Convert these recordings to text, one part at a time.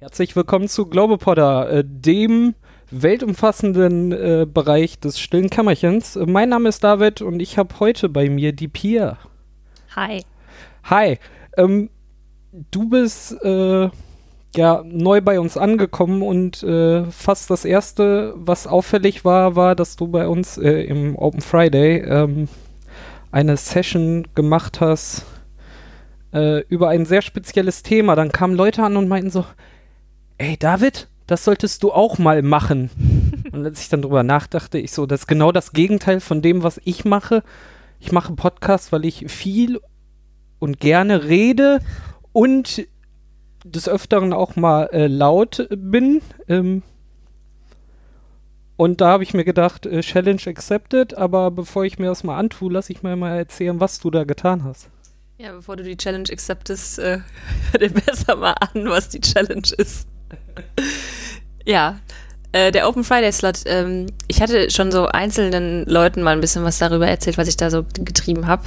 Herzlich willkommen zu Globopodder, äh, dem weltumfassenden äh, Bereich des stillen Kämmerchens. Äh, mein Name ist David und ich habe heute bei mir die Pia. Hi. Hi. Ähm, du bist äh, ja neu bei uns angekommen und äh, fast das erste, was auffällig war, war, dass du bei uns äh, im Open Friday ähm, eine Session gemacht hast über ein sehr spezielles Thema. Dann kamen Leute an und meinten so, ey David, das solltest du auch mal machen. und als ich dann drüber nachdachte, ich so, das ist genau das Gegenteil von dem, was ich mache. Ich mache Podcasts, weil ich viel und gerne rede und des Öfteren auch mal äh, laut bin. Ähm, und da habe ich mir gedacht, äh, Challenge accepted, aber bevor ich mir das mal antue, lass ich mir mal erzählen, was du da getan hast. Ja, bevor du die Challenge acceptest, äh, hör dir besser mal an, was die Challenge ist. Ja, äh, der Open Friday Slot, ähm, ich hatte schon so einzelnen Leuten mal ein bisschen was darüber erzählt, was ich da so getrieben habe.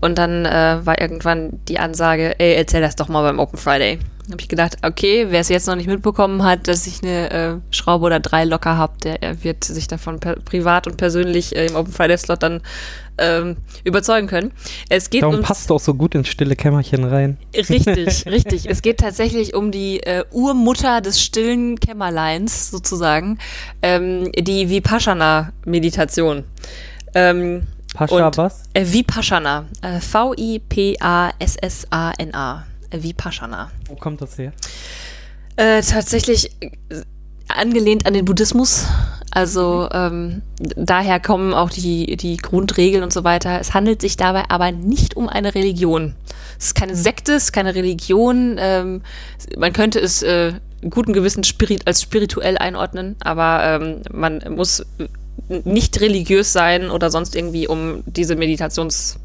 Und dann äh, war irgendwann die Ansage, ey, erzähl das doch mal beim Open Friday. Habe ich gedacht, okay, wer es jetzt noch nicht mitbekommen hat, dass ich eine äh, Schraube oder drei locker habe, der wird sich davon privat und persönlich äh, im Open Friday Slot dann ähm, überzeugen können. Es geht Darum passt auch so gut ins stille Kämmerchen rein. Richtig, richtig. Es geht tatsächlich um die äh, Urmutter des stillen Kämmerleins sozusagen, ähm, die Vipassana-Meditation. Ähm, Pascha was? Äh, Vipassana. Äh, V-I-P-A-S-S-A-N-A. Äh, Vipassana. Wo kommt das her? Äh, tatsächlich äh, angelehnt an den Buddhismus. Also ähm, daher kommen auch die, die Grundregeln und so weiter. Es handelt sich dabei aber nicht um eine Religion. Es ist keine Sekte, es ist keine Religion. Ähm, man könnte es äh, guten Gewissen spirit als spirituell einordnen, aber ähm, man muss nicht religiös sein oder sonst irgendwie, um diese Meditationsart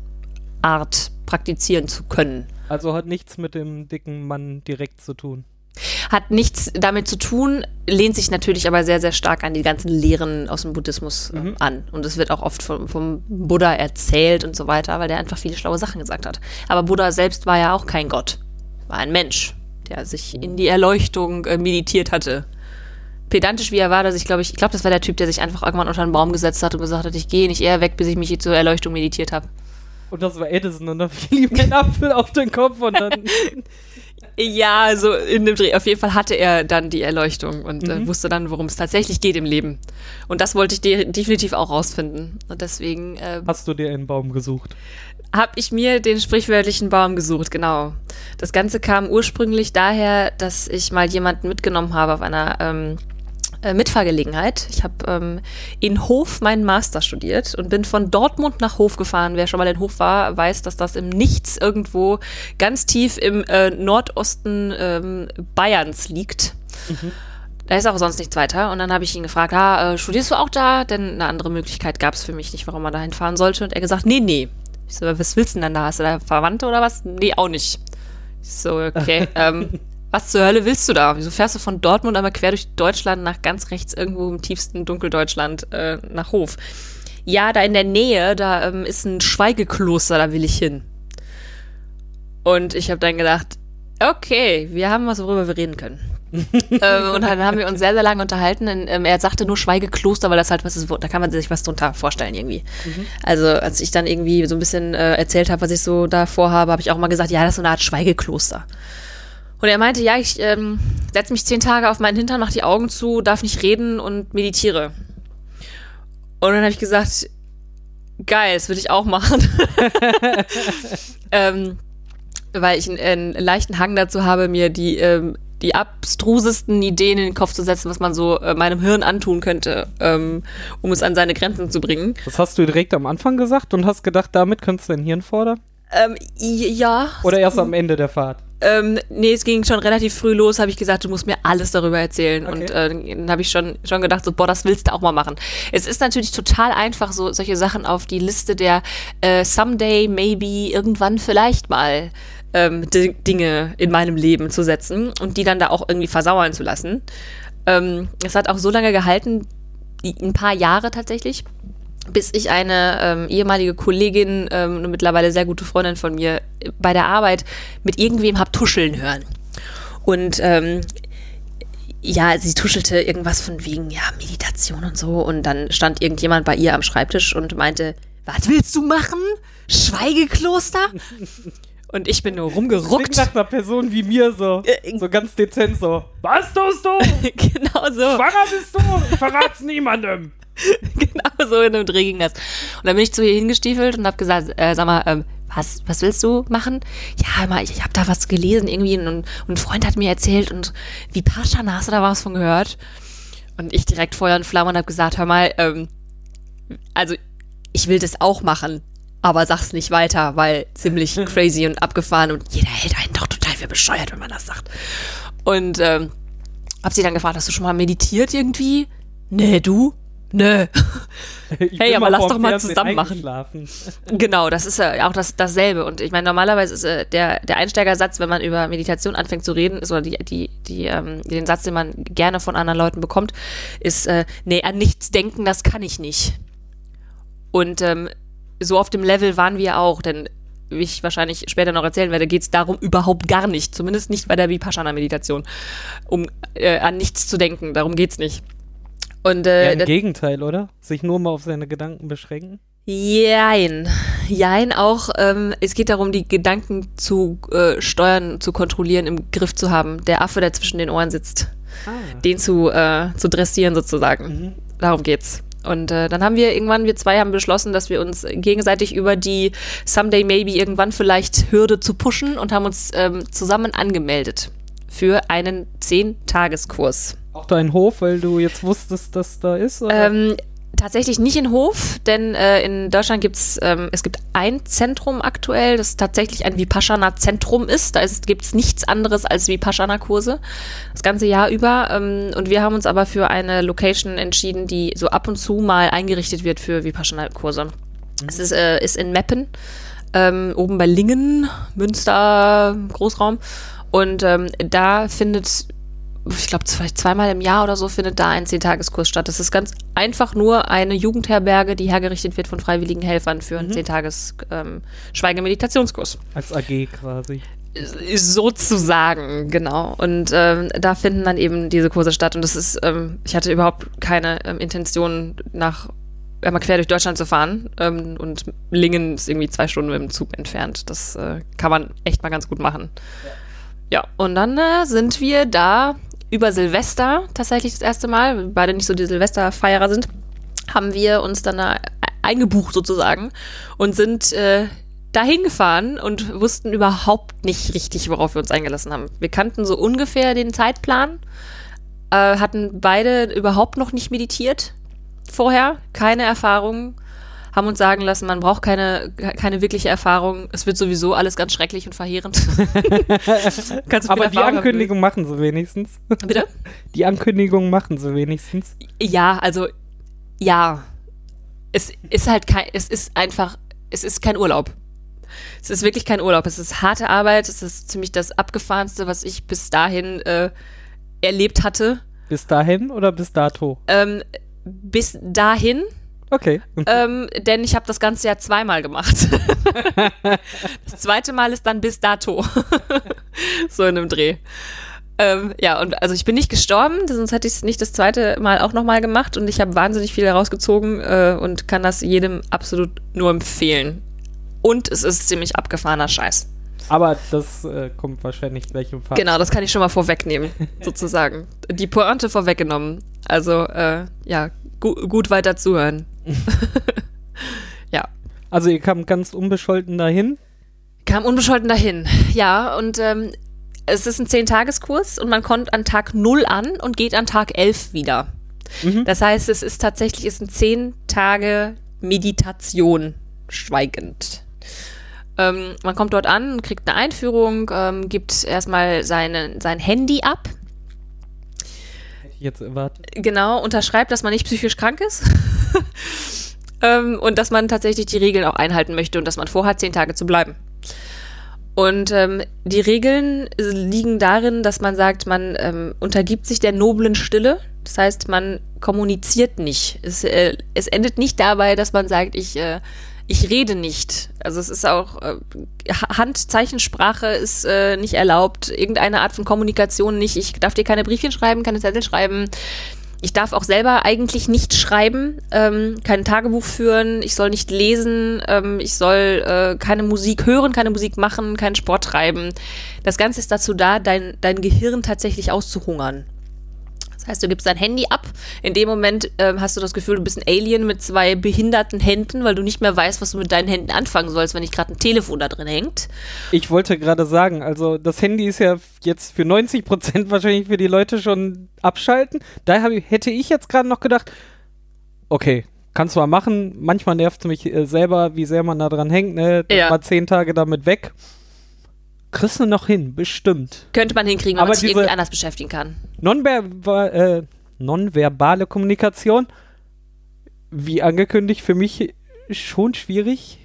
praktizieren zu können. Also hat nichts mit dem dicken Mann direkt zu tun. Hat nichts damit zu tun, lehnt sich natürlich aber sehr, sehr stark an die ganzen Lehren aus dem Buddhismus äh, mhm. an. Und es wird auch oft vom, vom, Buddha erzählt und so weiter, weil der einfach viele schlaue Sachen gesagt hat. Aber Buddha selbst war ja auch kein Gott, war ein Mensch, der sich in die Erleuchtung äh, meditiert hatte. Pedantisch wie er war, dass ich glaube, ich, ich glaube, das war der Typ, der sich einfach irgendwann unter einen Baum gesetzt hat und gesagt hat, ich gehe nicht eher weg, bis ich mich zur Erleuchtung meditiert habe. Und das war Edison und dann fiel ihm ein Apfel auf den Kopf und dann. Ja, so in dem Dreh. Auf jeden Fall hatte er dann die Erleuchtung und äh, mhm. äh, wusste dann, worum es tatsächlich geht im Leben. Und das wollte ich de definitiv auch rausfinden. Und deswegen. Äh, Hast du dir einen Baum gesucht? Habe ich mir den sprichwörtlichen Baum gesucht, genau. Das Ganze kam ursprünglich daher, dass ich mal jemanden mitgenommen habe auf einer ähm, äh, Mitfahrgelegenheit. Ich habe ähm, in Hof meinen Master studiert und bin von Dortmund nach Hof gefahren. Wer schon mal in Hof war, weiß, dass das im Nichts irgendwo ganz tief im äh, Nordosten ähm, Bayerns liegt. Mhm. Da ist auch sonst nichts weiter. Und dann habe ich ihn gefragt, ah, äh, studierst du auch da? Denn eine andere Möglichkeit gab es für mich nicht, warum man dahin fahren sollte. Und er gesagt, nee, nee. Ich so, was willst du denn da? Hast du da Verwandte oder was? Nee, auch nicht. Ich so, okay. ähm, was zur Hölle willst du da? Wieso fährst du von Dortmund einmal quer durch Deutschland nach ganz rechts irgendwo im tiefsten Dunkeldeutschland äh, nach Hof? Ja, da in der Nähe, da ähm, ist ein Schweigekloster, da will ich hin. Und ich habe dann gedacht, okay, wir haben was, worüber wir reden können. ähm, und dann haben wir uns sehr, sehr lange unterhalten. Und, ähm, er sagte nur Schweigekloster, weil das halt was ist, da kann man sich was drunter vorstellen irgendwie. Mhm. Also als ich dann irgendwie so ein bisschen äh, erzählt habe, was ich so da vorhabe, habe ich auch mal gesagt, ja, das ist so eine Art Schweigekloster. Und er meinte, ja, ich ähm, setze mich zehn Tage auf meinen Hintern, mache die Augen zu, darf nicht reden und meditiere. Und dann habe ich gesagt, geil, das würde ich auch machen. ähm, weil ich einen, einen, leichten Hang dazu habe, mir die, ähm, die abstrusesten Ideen in den Kopf zu setzen, was man so äh, meinem Hirn antun könnte, ähm, um es an seine Grenzen zu bringen. Das hast du direkt am Anfang gesagt und hast gedacht, damit könntest du dein Hirn fordern? Ähm, ja. Oder erst am Ende der Fahrt? Ähm, nee, es ging schon relativ früh los, habe ich gesagt, du musst mir alles darüber erzählen. Okay. Und äh, dann habe ich schon, schon gedacht, so, boah, das willst du auch mal machen. Es ist natürlich total einfach, so solche Sachen auf die Liste der äh, Someday, maybe, irgendwann vielleicht mal ähm, Dinge in meinem Leben zu setzen und die dann da auch irgendwie versauern zu lassen. Ähm, es hat auch so lange gehalten, ein paar Jahre tatsächlich, bis ich eine ähm, ehemalige Kollegin, ähm, eine mittlerweile sehr gute Freundin von mir, bei der Arbeit mit irgendwem hab tuscheln hören. Und ähm, ja, sie tuschelte irgendwas von wegen, ja, Meditation und so. Und dann stand irgendjemand bei ihr am Schreibtisch und meinte, was willst du machen? Schweigekloster? Und ich bin nur rumgeruckt. Nach einer Person wie mir so. Äh, So ganz dezent so. Was tust du? genau so. Schwanger bist du? Verrat's niemandem. genau so in einem Dreh ging das. Und dann bin ich zu ihr hingestiefelt und habe gesagt, äh, sag mal, ähm, was, was willst du machen? Ja, mal, ich, ich habe da was gelesen irgendwie und, und ein Freund hat mir erzählt und wie Paschana, hast du da was von gehört? Und ich direkt Feuer und Flamme und habe gesagt, hör mal, ähm, also ich will das auch machen, aber sag's nicht weiter, weil ziemlich crazy und abgefahren und jeder hält einen doch total für bescheuert, wenn man das sagt. Und ähm, hab sie dann gefragt, hast du schon mal meditiert irgendwie? Nee, du? Ich Hey, aber lass doch mal zusammen machen. Genau, das ist ja auch das, dasselbe. Und ich meine, normalerweise ist äh, der, der Einsteigersatz, wenn man über Meditation anfängt zu reden, ist, oder die, die, die, ähm, den Satz, den man gerne von anderen Leuten bekommt, ist, äh, nee, an nichts denken, das kann ich nicht. Und ähm, so auf dem Level waren wir auch, denn wie ich wahrscheinlich später noch erzählen werde, geht es darum überhaupt gar nicht. Zumindest nicht bei der Vipassana-Meditation. Um äh, an nichts zu denken, darum geht's nicht. Und Ja, äh, Im das- Gegenteil, oder? Sich nur mal auf seine Gedanken beschränken. Jein. Jein auch. Ähm, es geht darum, die Gedanken zu äh, steuern, zu kontrollieren, im Griff zu haben. Der Affe, der zwischen den Ohren sitzt. Den zu, äh, zu dressieren sozusagen. Darum geht's. Und äh, dann haben wir irgendwann, wir zwei haben beschlossen, dass wir uns gegenseitig über die Someday Maybe irgendwann vielleicht Hürde zu pushen und haben uns ähm, zusammen angemeldet für einen 10-Tageskurs. Auch dein Hof, weil du jetzt wusstest, dass da ist? Ähm, tatsächlich nicht in Hof, denn äh, in Deutschland gibt's ähm, es gibt ein Zentrum aktuell, das tatsächlich ein Vipassana-Zentrum ist. Da gibt es nichts anderes als Vipassana-Kurse das ganze Jahr über. Ähm, und wir haben uns aber für eine Location entschieden, die so ab und zu mal eingerichtet wird für Vipassana-Kurse. Es ist, äh, ist in Meppen, ähm, oben bei Lingen, Münster, Großraum. Und ähm, da findet ich glaube, vielleicht zweimal im Jahr oder so findet da ein Zehntageskurs statt. Das ist ganz einfach nur eine Jugendherberge, die hergerichtet wird von freiwilligen Helfern für einen Zehntages ähm, Schweigemeditationskurs. Als AG quasi. Sozusagen, genau. Und ähm, da finden dann eben diese Kurse statt. Und das ist, ähm, ich hatte überhaupt keine ähm, Intention, nach einmal quer durch Deutschland zu fahren. Ähm, und Lingen ist irgendwie zwei Stunden mit dem Zug entfernt. Das äh, kann man echt mal ganz gut machen. Ja, und dann äh, sind wir da über Silvester tatsächlich das erste Mal, weil beide nicht so die Silvesterfeierer sind, haben wir uns dann da eingebucht sozusagen und sind äh, dahin gefahren und wussten überhaupt nicht richtig, worauf wir uns eingelassen haben. Wir kannten so ungefähr den Zeitplan, äh, hatten beide überhaupt noch nicht meditiert vorher, keine Erfahrung, haben uns sagen lassen, man braucht keine, keine wirkliche Erfahrung. Es wird sowieso alles ganz schrecklich und verheerend. Kannst du Aber die Erfahrung haben Ankündigung machen sie wenigstens. Bitte? Die Ankündigung machen sie wenigstens. Ja, also ja. Es ist halt kein, es ist einfach, es ist kein Urlaub. Es ist wirklich kein Urlaub. Es ist harte Arbeit. Es ist ziemlich das abgefahrenste, was ich bis dahin äh, erlebt hatte. Bis dahin oder bis dato? Ähm, bis dahin, Okay. ähm, denn ich habe das ganze ja zweimal gemacht. das zweite Mal ist dann bis dato. so in einem Dreh. Ähm, ja, und also ich bin nicht gestorben, sonst hätte ich es nicht das zweite Mal auch nochmal gemacht und ich habe wahnsinnig viel herausgezogen äh, und kann das jedem absolut nur empfehlen. Und es ist ziemlich abgefahrener Scheiß. Aber das äh, kommt wahrscheinlich gleich im Fall. Genau, das kann ich schon mal vorwegnehmen, sozusagen. Die Pointe vorweggenommen. Also, äh, ja, gu gut weiter zuhören. ja. Also ihr kamt ganz unbescholten dahin. Kam unbescholten dahin. Ja, und ähm, es ist ein Zehn-Tageskurs und man kommt an Tag 0 an und geht an Tag 11 wieder. Mhm. Das heißt, es ist tatsächlich es sind zehn Tage Meditation, schweigend. Ähm, man kommt dort an, kriegt eine Einführung, ähm, gibt erstmal seine, sein Handy ab, Hätte ich jetzt erwartet. genau, unterschreibt, dass man nicht psychisch krank ist. ähm, und dass man tatsächlich die Regeln auch einhalten möchte und dass man vorhat, zehn Tage zu bleiben. Und ähm, die Regeln liegen darin, dass man sagt, man ähm, untergibt sich der noblen Stille. Das heißt, man kommuniziert nicht. Es, äh, es endet nicht dabei, dass man sagt, ich, äh, ich rede nicht. Also es ist auch äh, Handzeichensprache ist äh, nicht erlaubt, irgendeine Art von Kommunikation nicht. Ich darf dir keine Briefchen schreiben, keine Zettel schreiben. Ich darf auch selber eigentlich nicht schreiben, ähm, kein Tagebuch führen, ich soll nicht lesen, ähm, ich soll äh, keine Musik hören, keine Musik machen, keinen Sport treiben. Das Ganze ist dazu da, dein, dein Gehirn tatsächlich auszuhungern. Das heißt, du gibst dein Handy ab. In dem Moment ähm, hast du das Gefühl, du bist ein Alien mit zwei behinderten Händen, weil du nicht mehr weißt, was du mit deinen Händen anfangen sollst, wenn nicht gerade ein Telefon da drin hängt. Ich wollte gerade sagen, also das Handy ist ja jetzt für 90 Prozent wahrscheinlich für die Leute schon abschalten. Da ich, hätte ich jetzt gerade noch gedacht, okay, kannst du mal machen. Manchmal nervt es mich äh, selber, wie sehr man da dran hängt. Ne? Ja. Mal zehn Tage damit weg. Kriegst du noch hin, bestimmt. Könnte man hinkriegen, wenn Aber man sich irgendwie anders beschäftigen kann. Nonverba äh, nonverbale Kommunikation, wie angekündigt, für mich schon schwierig.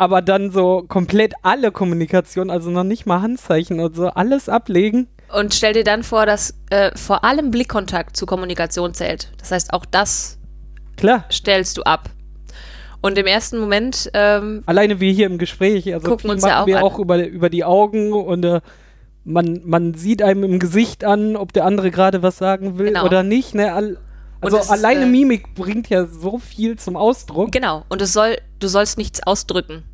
Aber dann so komplett alle Kommunikation, also noch nicht mal Handzeichen und so, alles ablegen. Und stell dir dann vor, dass äh, vor allem Blickkontakt zur Kommunikation zählt. Das heißt, auch das Klar, stellst du ab. Und im ersten Moment, ähm, alleine wie hier im Gespräch, also Gucken uns ja auch wir an. auch über, über die Augen und äh, man, man sieht einem im Gesicht an, ob der andere gerade was sagen will Genau. oder nicht. Ne? All, also ist, alleine äh, Mimik bringt ja so viel zum Ausdruck. genau, und es soll, du sollst nichts ausdrücken.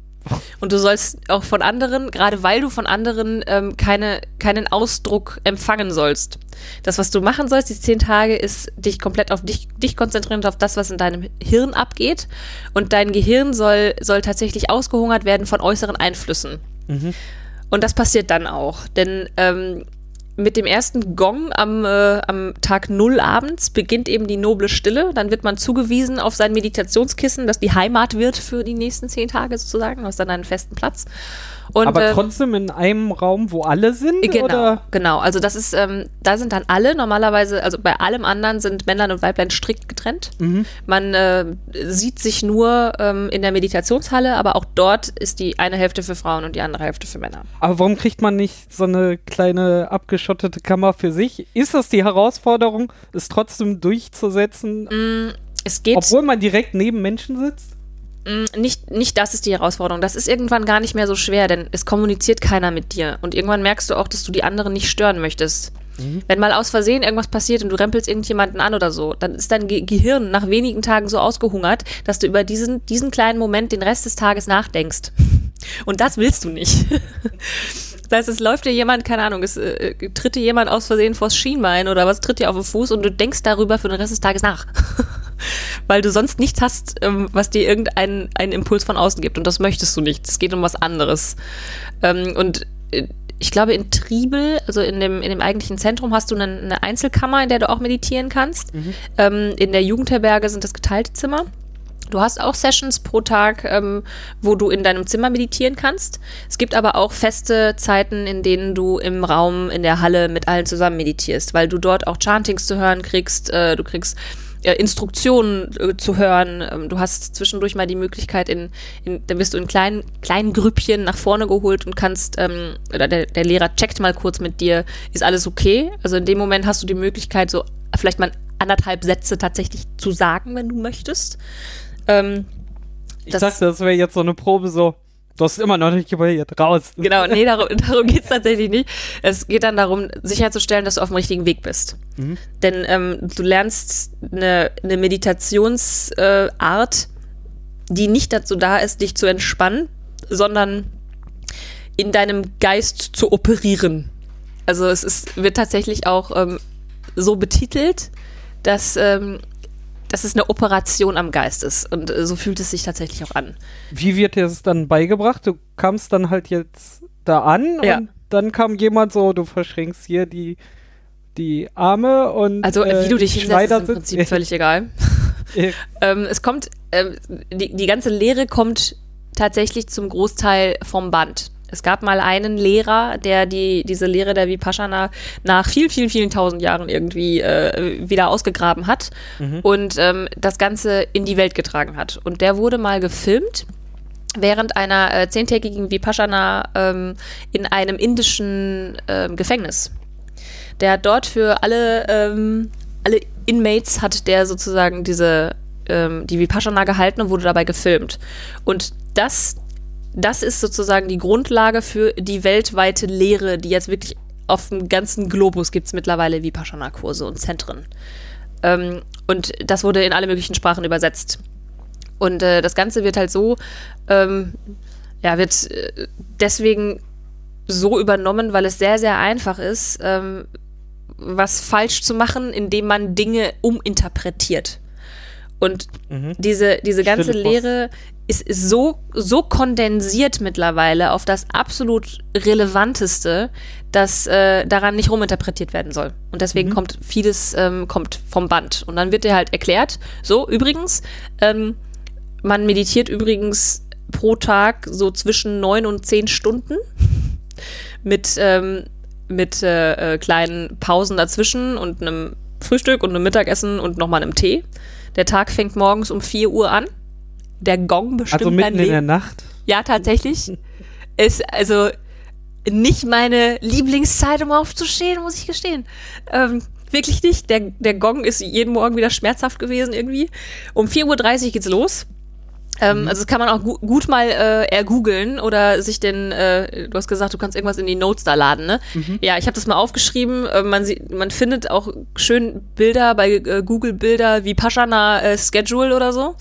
Und du sollst auch von anderen, gerade weil du von anderen ähm, keine, keinen Ausdruck empfangen sollst. Das, was du machen sollst, die zehn Tage, ist dich komplett auf dich, dich konzentrieren und auf das, was in deinem Hirn abgeht. Und dein Gehirn soll, soll tatsächlich ausgehungert werden von äußeren Einflüssen. Und das passiert dann auch. Denn ähm, mit dem ersten Gong am, äh, am Tag Null abends beginnt eben die noble Stille. Dann wird man zugewiesen auf sein Meditationskissen, das die Heimat wird für die nächsten zehn Tage sozusagen. Hast dann einen festen Platz. Und, Aber ähm, trotzdem in einem Raum, wo alle sind? Genau, Oder? genau. Also das ist, ähm, da sind dann alle normalerweise, also bei allem anderen sind Männlein und Weiblein strikt getrennt. Mhm. Man äh, sieht sich nur ähm, in der Meditationshalle, aber auch dort ist die eine Hälfte für Frauen und die andere Hälfte für Männer. Aber warum kriegt man nicht so eine kleine abgeschottete Kammer für sich? Ist das die Herausforderung, es trotzdem durchzusetzen, Es geht obwohl man direkt neben Menschen sitzt? Mm, nicht, nicht das ist die Herausforderung. Das ist irgendwann gar nicht mehr so schwer, denn es kommuniziert keiner mit dir. Und irgendwann merkst du auch, dass du die anderen nicht stören möchtest. Wenn mal aus Versehen irgendwas passiert und du rempelst irgendjemanden an oder so, dann ist dein Ge Gehirn nach wenigen Tagen so ausgehungert, dass du über diesen, diesen kleinen Moment den Rest des Tages nachdenkst. Und das willst du nicht. Das heißt, es läuft dir jemand, keine Ahnung, es äh, tritt dir jemand aus Versehen vors Schienbein oder was tritt dir auf den Fuß und du denkst darüber für den Rest des Tages nach. Weil du sonst nichts hast, ähm, was dir irgendeinen einen Impuls von außen gibt. Und das möchtest du nicht. Es geht um was anderes. Ähm, und äh, ich glaube, in Triebel, also in dem, in dem eigentlichen Zentrum, hast du eine, eine Einzelkammer, in der du auch meditieren kannst. Ähm, in der Jugendherberge sind das geteilte Zimmer. Du hast auch Sessions pro Tag, ähm, wo du in deinem Zimmer meditieren kannst. Es gibt aber auch feste Zeiten, in denen du im Raum, in der Halle mit allen zusammen meditierst, weil du dort auch Chantings zu hören kriegst, äh, du kriegst Instruktionen äh, zu hören. Ähm, du hast zwischendurch mal die Möglichkeit, in, in da wirst du in kleinen, kleinen Grüppchen nach vorne geholt und kannst, ähm, oder der, der Lehrer checkt mal kurz mit dir, ist alles okay? Also in dem Moment hast du die Möglichkeit, so vielleicht mal anderthalb Sätze tatsächlich zu sagen, wenn du möchtest. Ähm, Ich Das- dachte, das wäre jetzt so eine Probe, so, du hast immer noch nicht gebildet, raus. Genau, nee, darum, darum geht es tatsächlich nicht. Es geht dann darum, sicherzustellen, dass du auf dem richtigen Weg bist. Denn ähm, du lernst eine, eine Meditationsart, äh, die nicht dazu da ist, dich zu entspannen, sondern in deinem Geist zu operieren. Also es ist, wird tatsächlich auch ähm, so betitelt, dass, ähm, dass es eine Operation am Geist ist. Und äh, so fühlt es sich tatsächlich auch an. Wie wird dir das dann beigebracht? Du kamst dann halt jetzt da an Ja. und dann kam jemand so, du verschränkst hier die, die Arme und Also äh, wie du dich hinsetzt, ist im Prinzip völlig egal. Äh, Ähm, es kommt, ähm, die, die ganze Lehre kommt tatsächlich zum Großteil vom Band. Es gab mal einen Lehrer, der die, diese Lehre der Vipassana nach vielen, vielen, vielen tausend Jahren irgendwie äh, wieder ausgegraben hat und ähm, das Ganze in die Welt getragen hat. Und der wurde mal gefilmt während einer äh, zehntägigen Vipassana ähm, in einem indischen ähm, Gefängnis. Der hat dort für alle, ähm, alle Inmates hat der sozusagen diese ähm, die Vipassana gehalten und wurde dabei gefilmt. Und das, das ist sozusagen die Grundlage für die weltweite Lehre, die jetzt wirklich auf dem ganzen Globus gibt es mittlerweile Vipassana-Kurse und Zentren. Ähm, und das wurde in alle möglichen Sprachen übersetzt. Und äh, das Ganze wird halt so, ähm, ja, wird äh, deswegen so übernommen, weil es sehr, sehr einfach ist, ähm, was falsch zu machen, indem man Dinge uminterpretiert. Und mhm. diese, diese ganze Lehre ist, ist so, so kondensiert mittlerweile auf das absolut Relevanteste, dass äh, daran nicht ruminterpretiert werden soll. Und deswegen mhm. kommt vieles ähm, kommt vom Band. Und dann wird dir halt erklärt, so übrigens, ähm, man meditiert übrigens pro Tag so zwischen neun und zehn Stunden mit, ähm, mit äh, äh, kleinen Pausen dazwischen und einem Frühstück und einem Mittagessen und nochmal einem Tee. Der Tag fängt morgens um 4 Uhr an. Der Gong bestimmt Also mitten in der Nacht? Ja, tatsächlich. Ist also nicht meine Lieblingszeit, um aufzustehen, muss ich gestehen. Ähm, wirklich nicht. Der, der Gong ist jeden Morgen wieder schmerzhaft gewesen irgendwie. Um 4.30 Uhr geht's los. Ähm, mhm. Also das kann man auch gu gut mal äh, ergoogeln oder sich den, äh, du hast gesagt, du kannst irgendwas in die Notes da laden, ne? Mhm. Ja, ich habe das mal aufgeschrieben. Äh, man, sieht, man findet auch schön Bilder bei äh, Google Bilder wie Paschana äh, Schedule oder so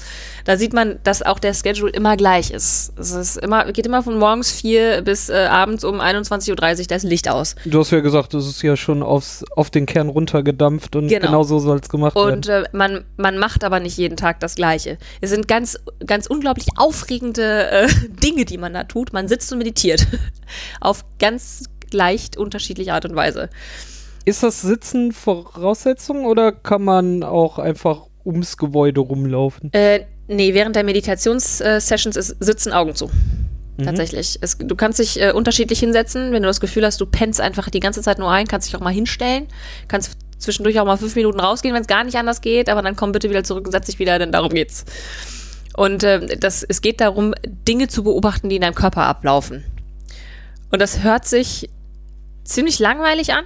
da sieht man, dass auch der Schedule immer gleich ist. Es ist immer, geht immer von morgens vier bis äh, abends um 21.30 Uhr das Licht aus. Du hast ja gesagt, das ist ja schon aufs, auf den Kern runtergedampft und genau, genau so soll es gemacht werden. Und äh, man, man macht aber nicht jeden Tag das Gleiche. Es sind ganz, ganz unglaublich aufregende äh, Dinge, die man da tut. Man sitzt und meditiert. auf ganz leicht unterschiedliche Art und Weise. Ist das Sitzen Voraussetzung oder kann man auch einfach ums Gebäude rumlaufen? Äh, Nee, während der Meditationssessions ist sitzen Augen zu. Mhm. Tatsächlich. Es, du kannst dich äh, unterschiedlich hinsetzen. Wenn du das Gefühl hast, du pennst einfach die ganze Zeit nur ein, kannst dich auch mal hinstellen. Kannst zwischendurch auch mal fünf Minuten rausgehen, wenn es gar nicht anders geht, aber dann komm bitte wieder zurück und setz dich wieder, denn darum geht's. Und äh, das, es geht darum, Dinge zu beobachten, die in deinem Körper ablaufen. Und das hört sich ziemlich langweilig an.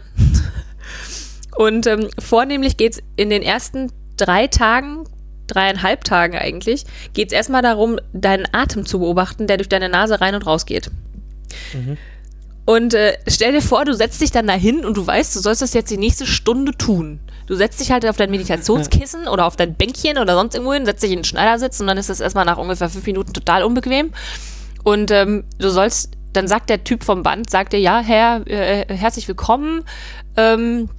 und ähm, vornehmlich geht's in den ersten drei Tagen dreieinhalb Tagen eigentlich, geht es erstmal darum, deinen Atem zu beobachten, der durch deine Nase rein und raus geht. Mhm. Und äh, stell dir vor, du setzt dich dann dahin und du weißt, du sollst das jetzt die nächste Stunde tun. Du setzt dich halt auf dein Meditationskissen oder auf dein Bänkchen oder sonst irgendwo hin, setzt dich in den Schneidersitz und dann ist das erstmal nach ungefähr fünf Minuten total unbequem. Und ähm, du sollst, dann sagt der Typ vom Band, sagt dir, ja, Herr, äh, herzlich willkommen. Ähm,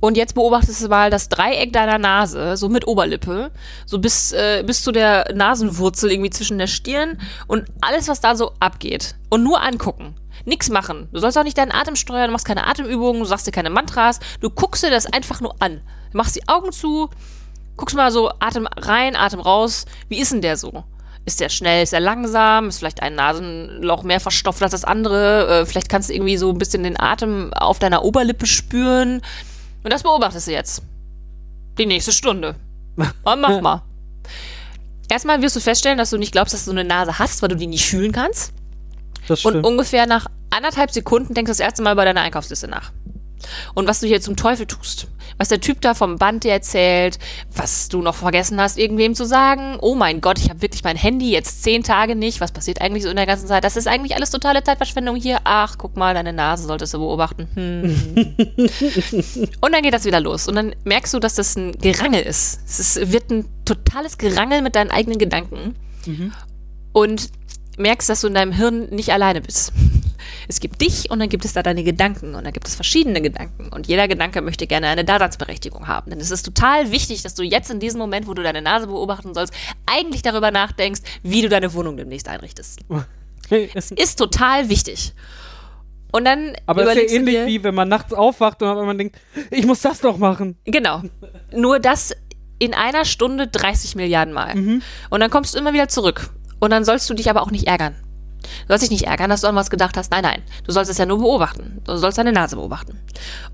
und jetzt beobachtest du mal das Dreieck deiner Nase, so mit Oberlippe, so bis, äh, bis zu der Nasenwurzel irgendwie zwischen der Stirn und alles, was da so abgeht. Und nur angucken. Nix machen. Du sollst auch nicht deinen Atem steuern, du machst keine Atemübungen, du sagst dir keine Mantras. Du guckst dir das einfach nur an. Du machst die Augen zu, guckst mal so Atem rein, Atem raus. Wie ist denn der so? Ist der schnell, ist der langsam, ist vielleicht ein Nasenloch mehr verstopft als das andere? Äh, vielleicht kannst du irgendwie so ein bisschen den Atem auf deiner Oberlippe spüren. Und das beobachtest du jetzt. Die nächste Stunde. Und mach mal. Erstmal wirst du feststellen, dass du nicht glaubst, dass du eine Nase hast, weil du die nicht fühlen kannst. Das stimmt. Und ungefähr nach anderthalb Sekunden denkst du das erste Mal bei deiner Einkaufsliste nach und was du hier zum Teufel tust. Was der Typ da vom Band dir erzählt, was du noch vergessen hast, irgendwem zu sagen. Oh mein Gott, ich habe wirklich mein Handy jetzt zehn Tage nicht. Was passiert eigentlich so in der ganzen Zeit? Das ist eigentlich alles totale Zeitverschwendung hier. Ach, guck mal, deine Nase solltest du beobachten. Hm. und dann geht das wieder los. Und dann merkst du, dass das ein Gerangel ist. Es ist, wird ein totales Gerangel mit deinen eigenen Gedanken. Mhm. Und merkst, dass du in deinem Hirn nicht alleine bist. Es gibt dich und dann gibt es da deine Gedanken und dann gibt es verschiedene Gedanken und jeder Gedanke möchte gerne eine Daseinsberechtigung haben. Denn es ist total wichtig, dass du jetzt in diesem Moment, wo du deine Nase beobachten sollst, eigentlich darüber nachdenkst, wie du deine Wohnung demnächst einrichtest. es ist total wichtig. Und dann Aber es ist ja ähnlich wie wenn man nachts aufwacht und man denkt, ich muss das doch machen. Genau. Nur das in einer Stunde 30 Milliarden Mal. Mhm. Und dann kommst du immer wieder zurück. Und dann sollst du dich aber auch nicht ärgern. Du sollst dich nicht ärgern, dass du an was gedacht hast. Nein, nein. Du sollst es ja nur beobachten. Du sollst deine Nase beobachten.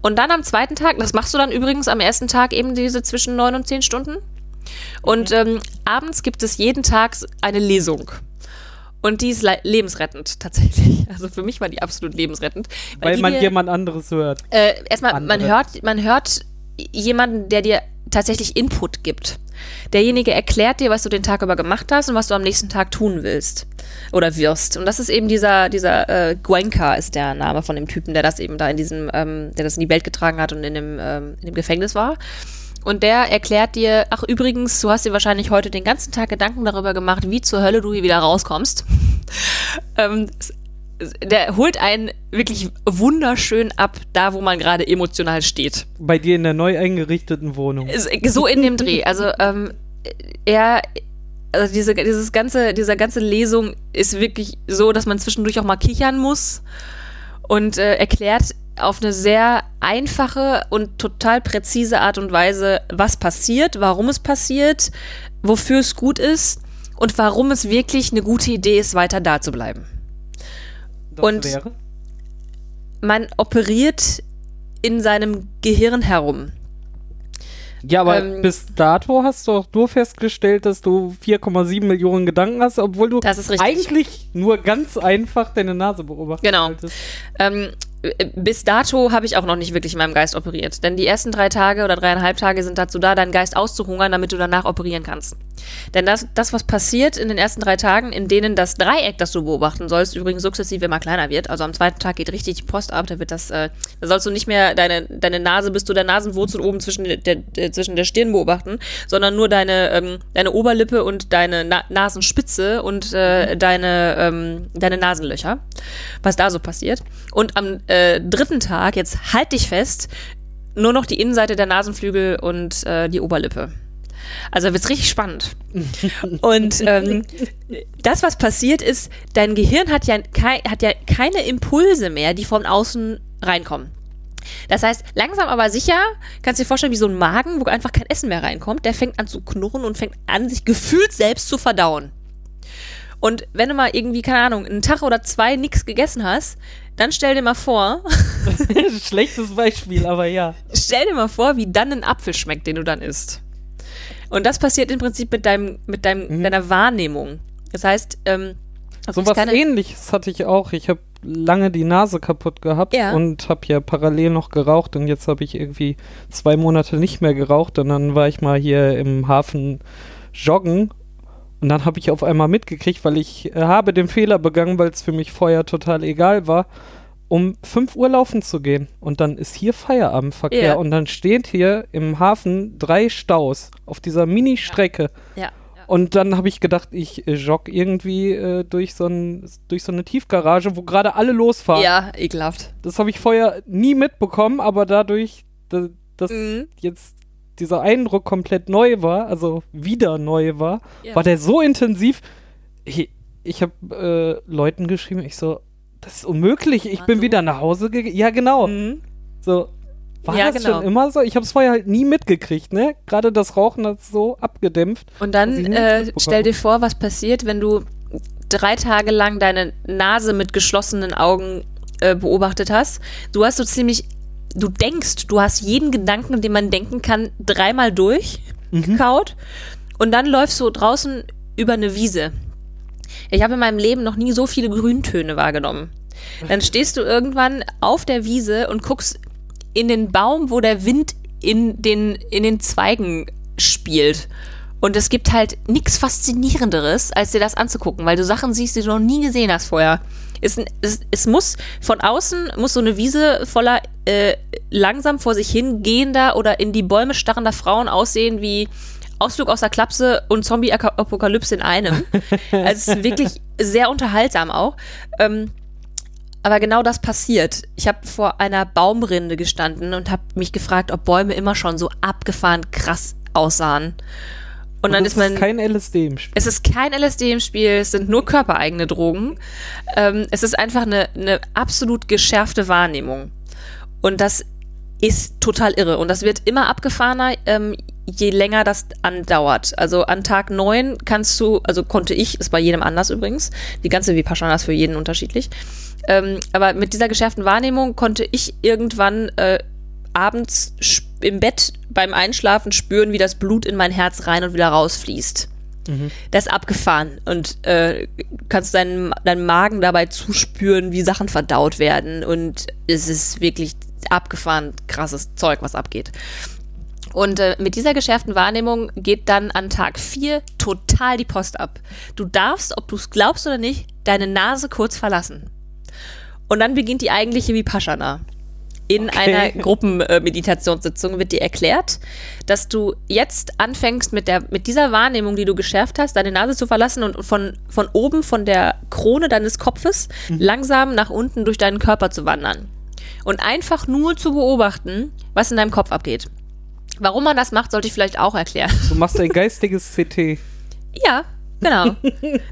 Und dann am zweiten Tag, das machst du dann übrigens am ersten Tag eben diese zwischen neun und zehn Stunden. Und ähm, abends gibt es jeden Tag eine Lesung. Und die ist lebensrettend tatsächlich. Also für mich war die absolut lebensrettend. Weil, weil man dir, jemand anderes hört. Äh, erstmal, man hört, man hört jemanden, der dir tatsächlich Input gibt. Derjenige erklärt dir, was du den Tag über gemacht hast und was du am nächsten Tag tun willst oder wirst. Und das ist eben dieser, dieser äh, Gwenka ist der Name von dem Typen, der das eben da in diesem, ähm, der das in die Welt getragen hat und in dem, ähm, in dem Gefängnis war. Und der erklärt dir, ach übrigens, du hast dir wahrscheinlich heute den ganzen Tag Gedanken darüber gemacht, wie zur Hölle du hier wieder rauskommst. ähm, der holt einen wirklich wunderschön ab, da wo man gerade emotional steht. Bei dir in der neu eingerichteten Wohnung. So in dem Dreh. Also ähm, er, also diese, dieses ganze, diese ganze Lesung ist wirklich so, dass man zwischendurch auch mal kichern muss und äh, erklärt auf eine sehr einfache und total präzise Art und Weise, was passiert, warum es passiert, wofür es gut ist und warum es wirklich eine gute Idee ist, weiter da zu bleiben. Und wäre? man operiert in seinem Gehirn herum. Ja, aber ähm, bis dato hast du auch nur festgestellt, dass du 4,7 Millionen Gedanken hast, obwohl du eigentlich nur ganz einfach deine Nase beobachtest. Genau. Ähm, bis dato habe ich auch noch nicht wirklich in meinem Geist operiert. Denn die ersten drei Tage oder dreieinhalb Tage sind dazu da, deinen Geist auszuhungern, damit du danach operieren kannst. Denn das, das, was passiert in den ersten drei Tagen, in denen das Dreieck, das du beobachten sollst, übrigens sukzessive immer kleiner wird, also am zweiten Tag geht richtig die Post ab, da wird das, äh, da sollst du nicht mehr deine, deine Nase bis zu der Nasenwurzel oben zwischen der, der, zwischen der Stirn beobachten, sondern nur deine, ähm, deine Oberlippe und deine Na Nasenspitze und äh, deine, ähm, deine Nasenlöcher, was da so passiert. Und am äh, dritten Tag, jetzt halt dich fest, nur noch die Innenseite der Nasenflügel und äh, die Oberlippe. Also wird es richtig spannend. Und ähm, das, was passiert ist, dein Gehirn hat ja, kei hat ja keine Impulse mehr, die von außen reinkommen. Das heißt, langsam aber sicher, kannst du dir vorstellen, wie so ein Magen, wo einfach kein Essen mehr reinkommt, der fängt an zu knurren und fängt an, sich gefühlt selbst zu verdauen. Und wenn du mal irgendwie, keine Ahnung, einen Tag oder zwei nichts gegessen hast, dann stell dir mal vor. Schlechtes Beispiel, aber ja. Stell dir mal vor, wie dann ein Apfel schmeckt, den du dann isst. Und das passiert im Prinzip mit deinem, mit deinem, mhm. deiner Wahrnehmung. Das heißt, ähm, so was ähnliches hatte ich auch. Ich habe lange die Nase kaputt gehabt ja. und habe ja parallel noch geraucht und jetzt habe ich irgendwie zwei Monate nicht mehr geraucht und dann war ich mal hier im Hafen joggen und dann habe ich auf einmal mitgekriegt, weil ich äh, habe den Fehler begangen, weil es für mich vorher total egal war, um 5 Uhr laufen zu gehen. Und dann ist hier Feierabendverkehr yeah. und dann steht hier im Hafen drei Staus auf dieser Mini-Strecke. Ja. ja. Und dann habe ich gedacht, ich äh, jogge irgendwie äh, durch, so durch so eine Tiefgarage, wo gerade alle losfahren. Ja, ekelhaft. Das habe ich vorher nie mitbekommen, aber dadurch, dass, dass mhm. jetzt dieser Eindruck komplett neu war, also wieder neu war, ja. war der so intensiv. Ich, ich habe äh, Leuten geschrieben, ich so, das ist unmöglich, ich bin wieder nach Hause gegangen. Ja, genau. Mhm. So, war ja, das genau. schon immer so? Ich habe es vorher halt nie mitgekriegt, ne? Gerade das Rauchen hat so abgedämpft. Und dann äh, stell dir vor, was passiert, wenn du drei Tage lang deine Nase mit geschlossenen Augen äh, beobachtet hast. Du hast so ziemlich du denkst, du hast jeden Gedanken, den man denken kann, dreimal durchgekaut mhm. und dann läufst du draußen über eine Wiese. Ich habe in meinem Leben noch nie so viele Grüntöne wahrgenommen. Dann stehst du irgendwann auf der Wiese und guckst in den Baum, wo der Wind in den, in den Zweigen spielt. Und es gibt halt nichts Faszinierenderes, als dir das anzugucken, weil du Sachen siehst, die du noch nie gesehen hast vorher. Es, es, es muss von außen muss so eine Wiese voller äh, langsam vor sich hingehender oder in die Bäume starrender Frauen aussehen wie Ausflug aus der Klapse und Zombie-Apokalypse in einem. also es ist wirklich sehr unterhaltsam auch. Ähm, aber genau das passiert. Ich habe vor einer Baumrinde gestanden und habe mich gefragt, ob Bäume immer schon so abgefahren krass aussahen. Und, dann ist man. Es ist kein LSD im Spiel. Es ist kein LSD im Spiel, es sind nur körpereigene Drogen. Ähm, es ist einfach eine, eine absolut geschärfte Wahrnehmung. Und das ist total irre. Und das wird immer abgefahrener, ähm, je länger das andauert. Also an Tag 9 kannst du, also konnte ich, ist bei jedem anders übrigens, die ganze Vipassana ist für jeden unterschiedlich. Ähm, aber mit dieser geschärften Wahrnehmung konnte ich irgendwann äh, abends im Bett beim Einschlafen spüren, wie das Blut in mein Herz rein und wieder rausfließt. Mhm. Das ist abgefahren und äh, kannst deinen, deinen Magen dabei zuspüren, wie Sachen verdaut werden und es ist wirklich abgefahren krasses Zeug, was abgeht. Und äh, mit dieser geschärften Wahrnehmung geht dann an Tag 4 total die Post ab. Du darfst, ob du es glaubst oder nicht, deine Nase kurz verlassen. Und dann beginnt die eigentliche Vipassana. In Okay. einer Gruppenmeditationssitzung wird dir erklärt, dass du jetzt anfängst mit, der, mit dieser Wahrnehmung, die du geschärft hast, deine Nase zu verlassen und von, von oben, von der Krone deines Kopfes, langsam nach unten durch deinen Körper zu wandern. Und einfach nur zu beobachten, was in deinem Kopf abgeht. Warum man das macht, sollte ich vielleicht auch erklären. Du machst ein geistiges CT. Ja, genau.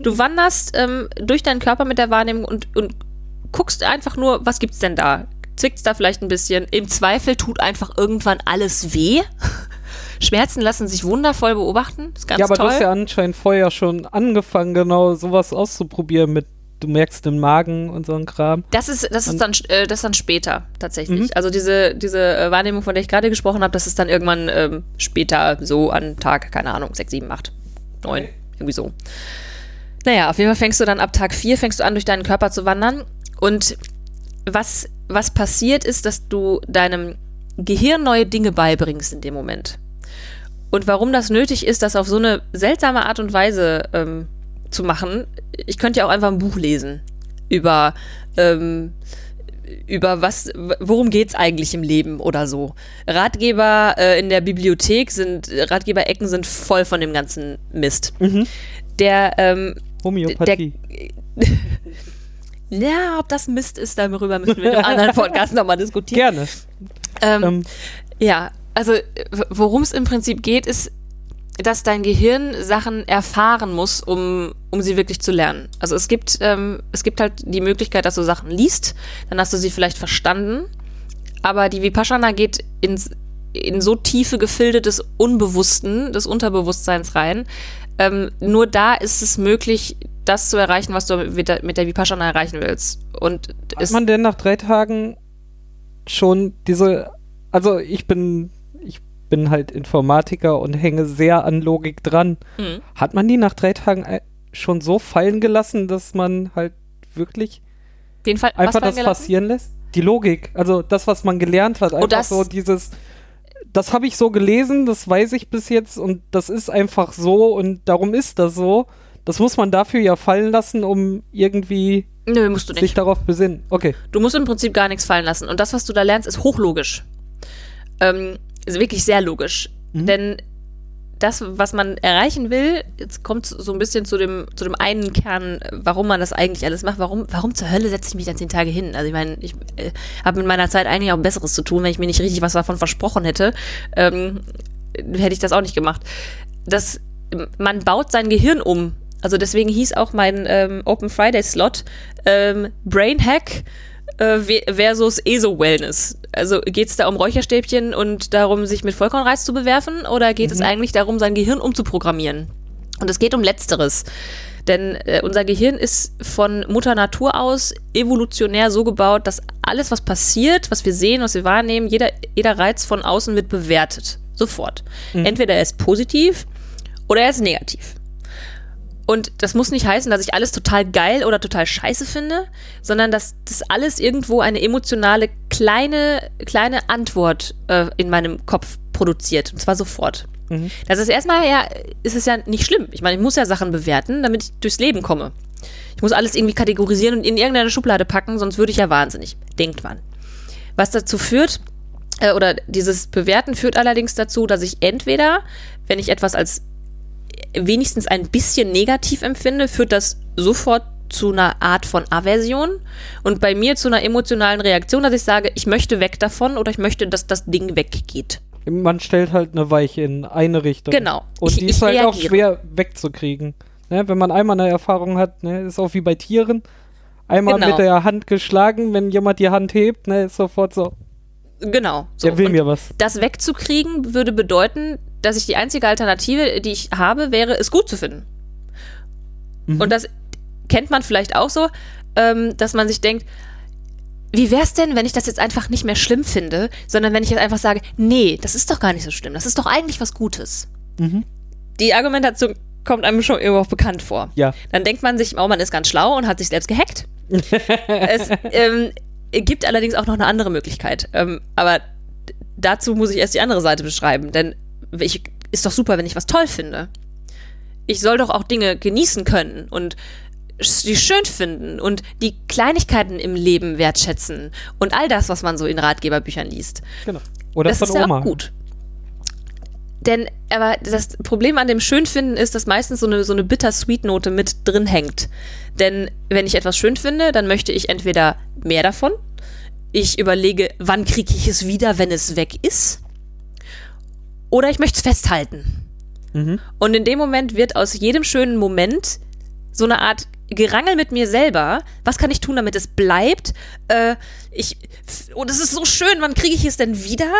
Du wanderst ähm, durch deinen Körper mit der Wahrnehmung und, und guckst einfach nur, was gibt's denn da? Zwickt's da vielleicht ein bisschen? Im Zweifel tut einfach irgendwann alles weh. Schmerzen lassen sich wundervoll beobachten. Ja, aber toll. du hast ja anscheinend vorher schon angefangen, genau sowas auszuprobieren mit, du merkst den Magen und so ein Kram. Das ist, das ist dann, äh, das dann später tatsächlich. Mhm. Also diese, diese äh, Wahrnehmung, von der ich gerade gesprochen habe, das ist dann irgendwann ähm, später so an Tag, keine Ahnung, 6, 7, 8, 9, Okay. irgendwie so. Naja, auf jeden Fall fängst du dann ab Tag 4, fängst du an, durch deinen Körper zu wandern. Und was, was passiert ist, dass du deinem Gehirn neue Dinge beibringst in dem Moment. Und warum das nötig ist, das auf so eine seltsame Art und Weise ähm, zu machen, ich könnte ja auch einfach ein Buch lesen über, ähm, über was, worum geht's eigentlich im Leben oder so. Ratgeber äh, in der Bibliothek sind, Ratgeberecken sind voll von dem ganzen Mist. Mhm. Der, ähm, Homöopathie. ja, ob das Mist ist, darüber müssen wir in einem anderen Podcast nochmal diskutieren. Gerne. Ähm, Ähm, Ja, also worum es im Prinzip geht, ist, dass dein Gehirn Sachen erfahren muss, um, um sie wirklich zu lernen. Also es gibt, ähm, es gibt halt die Möglichkeit, dass du Sachen liest, dann hast du sie vielleicht verstanden, aber die Vipassana geht ins, in so tiefe Gefilde des Unbewussten, des Unterbewusstseins rein. Ähm, nur da ist es möglich, das zu erreichen, was du mit der, mit der Vipassana erreichen willst. Und Hat man denn nach drei Tagen schon diese, also ich bin, bin halt Informatiker und hänge sehr an Logik dran. Mhm. Hat man die nach drei Tagen äh, schon so fallen gelassen, dass man halt wirklich Fall, einfach das passieren lässt? Die Logik, also das, was man gelernt hat, einfach Oh, das- so dieses, das habe ich so gelesen, das weiß ich bis jetzt und das ist einfach so und darum ist das so. Das muss man dafür ja fallen lassen, um irgendwie Nö, musst du nicht. sich darauf besinnen. Okay. Du musst im Prinzip gar nichts fallen lassen. Und das, was du da lernst, ist hochlogisch. Ähm, ist wirklich sehr logisch. Mhm. Denn das, was man erreichen will, jetzt kommt so ein bisschen zu dem, zu dem einen Kern, warum man das eigentlich alles macht. Warum, warum zur Hölle setze ich mich dann zehn Tage hin? Also ich meine, ich äh, habe mit meiner Zeit eigentlich auch Besseres zu tun, wenn ich mir nicht richtig was davon versprochen hätte, ähm, hätte ich das auch nicht gemacht. Das, man baut sein Gehirn um. Also deswegen hieß auch mein ähm, Open Friday Slot ähm, Brain Hack äh, ve- versus ESO-Wellness. Also geht es da um Räucherstäbchen und darum, sich mit Vollkornreis zu bewerfen oder geht es eigentlich darum, sein Gehirn umzuprogrammieren? Und es geht um Letzteres. Denn äh, unser Gehirn ist von Mutter Natur aus evolutionär so gebaut, dass alles, was passiert, was wir sehen, was wir wahrnehmen, jeder, jeder Reiz von außen wird bewertet. Sofort. Entweder er ist positiv oder er ist negativ. Und das muss nicht heißen, dass ich alles total geil oder total scheiße finde, sondern dass das alles irgendwo eine emotionale kleine, kleine Antwort äh, in meinem Kopf produziert. Und zwar sofort. Mhm. Das ist erstmal ja, ist es ja nicht schlimm. Ich meine, ich muss ja Sachen bewerten, damit ich durchs Leben komme. Ich muss alles irgendwie kategorisieren und in irgendeine Schublade packen, sonst würde ich ja wahnsinnig. Denkt man. Was dazu führt, äh, oder dieses Bewerten führt allerdings dazu, dass ich entweder, wenn ich etwas als wenigstens ein bisschen negativ empfinde, führt das sofort zu einer Art von Aversion und bei mir zu einer emotionalen Reaktion, dass ich sage, ich möchte weg davon oder ich möchte, dass das Ding weggeht. Man stellt halt eine Weiche in eine Richtung. Genau. Und Ich- die ist halt auch reagiere. schwer wegzukriegen. Ne? Wenn man einmal eine Erfahrung hat, ne? ist auch wie bei Tieren. Einmal Genau. mit der Hand geschlagen, wenn jemand die Hand hebt, ne, ist sofort so, Genau. So. der will Und mir was. das wegzukriegen würde bedeuten, dass ich die einzige Alternative, die ich habe, wäre, es gut zu finden. Mhm. Und das kennt man vielleicht auch so, ähm, dass man sich denkt, wie wär's denn, wenn ich das jetzt einfach nicht mehr schlimm finde, sondern wenn ich jetzt einfach sage, nee, das ist doch gar nicht so schlimm, das ist doch eigentlich was Gutes. Mhm. Die Argumentation kommt einem schon irgendwo auch bekannt vor. Ja. Dann denkt man sich, oh, man ist ganz schlau und hat sich selbst gehackt. es ähm, gibt allerdings auch noch eine andere Möglichkeit. Ähm, aber dazu muss ich erst die andere Seite beschreiben, denn ich, ist doch super, wenn ich was toll finde. Ich soll doch auch Dinge genießen können und die schön finden und die Kleinigkeiten im Leben wertschätzen und all das, was man so in Ratgeberbüchern liest. Genau. Oder das von ist ja Oma. auch gut. Denn, aber das Problem an dem Schönfinden ist, dass meistens so eine, so eine Bittersweet-Note mit drin hängt. Denn wenn ich etwas schön finde, dann möchte ich entweder mehr davon. Ich überlege, wann kriege ich es wieder, wenn es weg ist. Oder ich möchte es festhalten. Mhm. Und in dem Moment wird aus jedem schönen Moment so eine Art Gerangel mit mir selber. Was kann ich tun, damit es bleibt? Äh, ich, oh, das ist so schön. Wann kriege ich es denn wieder?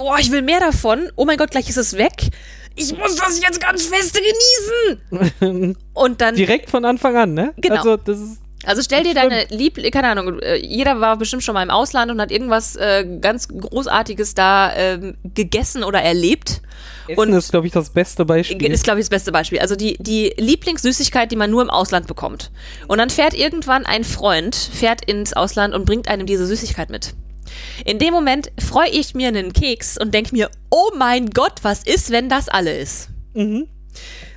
Oh, ich will mehr davon. Oh mein Gott, gleich ist es weg. Ich muss das jetzt ganz feste genießen. Und dann. Direkt von Anfang an, ne? Genau. Also, das ist. Also stell dir deine Liebling, keine Ahnung, äh, jeder war bestimmt schon mal im Ausland und hat irgendwas äh, ganz Großartiges da ähm, gegessen oder erlebt. Essen Und- ist, glaube ich, das beste Beispiel. Ist, glaube ich, das beste Beispiel. Also die, die Lieblingssüßigkeit, die man nur im Ausland bekommt. Und dann fährt irgendwann ein Freund, fährt ins Ausland und bringt einem diese Süßigkeit mit. In dem Moment freue ich mir einen Keks und denke mir, oh mein Gott, was ist, wenn das alle ist? Mhm.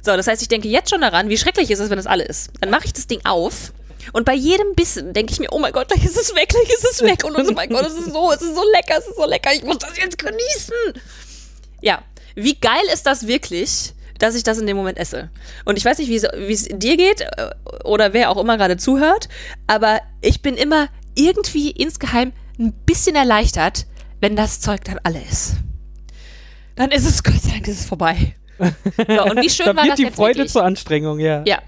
So, das heißt, ich denke jetzt schon daran, wie schrecklich ist es, wenn das alle ist. Dann mache ich das Ding auf und bei jedem Bissen denke ich mir, oh mein Gott, gleich ist es weg, gleich ist es weg. Und oh mein Gott, es ist so, es ist so lecker, es ist so lecker, ich muss das jetzt genießen. Ja, wie geil ist das wirklich, dass ich das in dem Moment esse? Und ich weiß nicht, wie es- dir geht äh, oder wer auch immer gerade zuhört, aber ich bin immer irgendwie insgeheim ein bisschen erleichtert, wenn das Zeug dann alle ist. Dann ist es, Gott sei Dank, ist es vorbei. So, und wie schön da war wird das die Freude wirklich? zur Anstrengung, ja. Ja,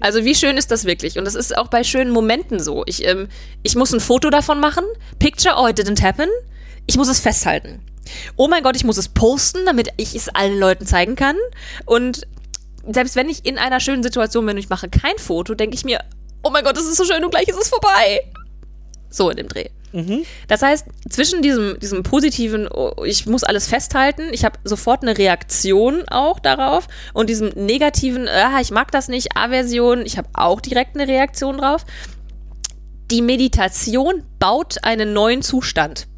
also wie schön ist das wirklich? Und das ist auch bei schönen Momenten so. Ich, ähm, ich muss ein Foto davon machen. Picture, oh, it didn't happen. Ich muss es festhalten. Oh mein Gott, ich muss es posten, damit ich es allen Leuten zeigen kann. Und selbst wenn ich in einer schönen Situation bin und ich mache kein Foto, denke ich mir, oh mein Gott, das ist so schön und gleich ist es vorbei. So in dem Dreh. Mhm. Das heißt, zwischen diesem, diesem positiven, oh, ich muss alles festhalten, ich habe sofort eine Reaktion auch darauf und diesem negativen, ah, ich mag das nicht, Aversion, ich habe auch direkt eine Reaktion drauf. Die Meditation baut einen neuen Zustand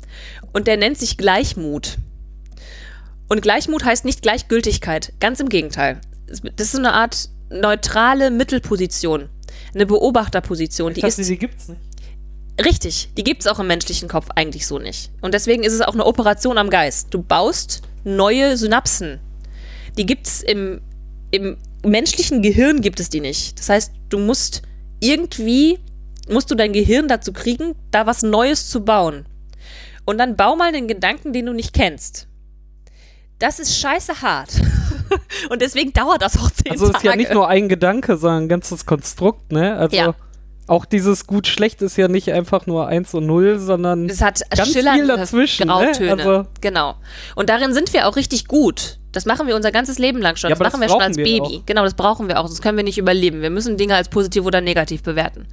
und der nennt sich Gleichmut. Und Gleichmut heißt nicht Gleichgültigkeit, ganz im Gegenteil. Das ist eine Art neutrale Mittelposition, eine Beobachterposition, die Ich dachte, ist die gibt's nicht. Richtig, die gibt's auch im menschlichen Kopf eigentlich so nicht. Und deswegen ist es auch eine Operation am Geist. Du baust neue Synapsen. Die gibt's im, im menschlichen Gehirn gibt es die nicht. Das heißt, du musst irgendwie, musst du dein Gehirn dazu kriegen, da was Neues zu bauen. Und dann bau mal den Gedanken, den du nicht kennst. Das ist scheiße hart. Und deswegen dauert das auch zehn Also es ist Tage. ja nicht nur ein Gedanke, sondern ein ganzes Konstrukt, ne? Also Ja. Auch dieses gut-schlecht ist ja nicht einfach nur 1 und 0, sondern Es hat ganz viel dazwischen, ne? Grautöne. Also- genau. Und darin sind wir auch richtig gut. Das machen wir unser ganzes Leben lang schon. Ja, das machen das wir schon als wir Baby. auch. Genau, das brauchen wir auch. Sonst können wir nicht überleben. Wir müssen Dinge als positiv oder negativ bewerten.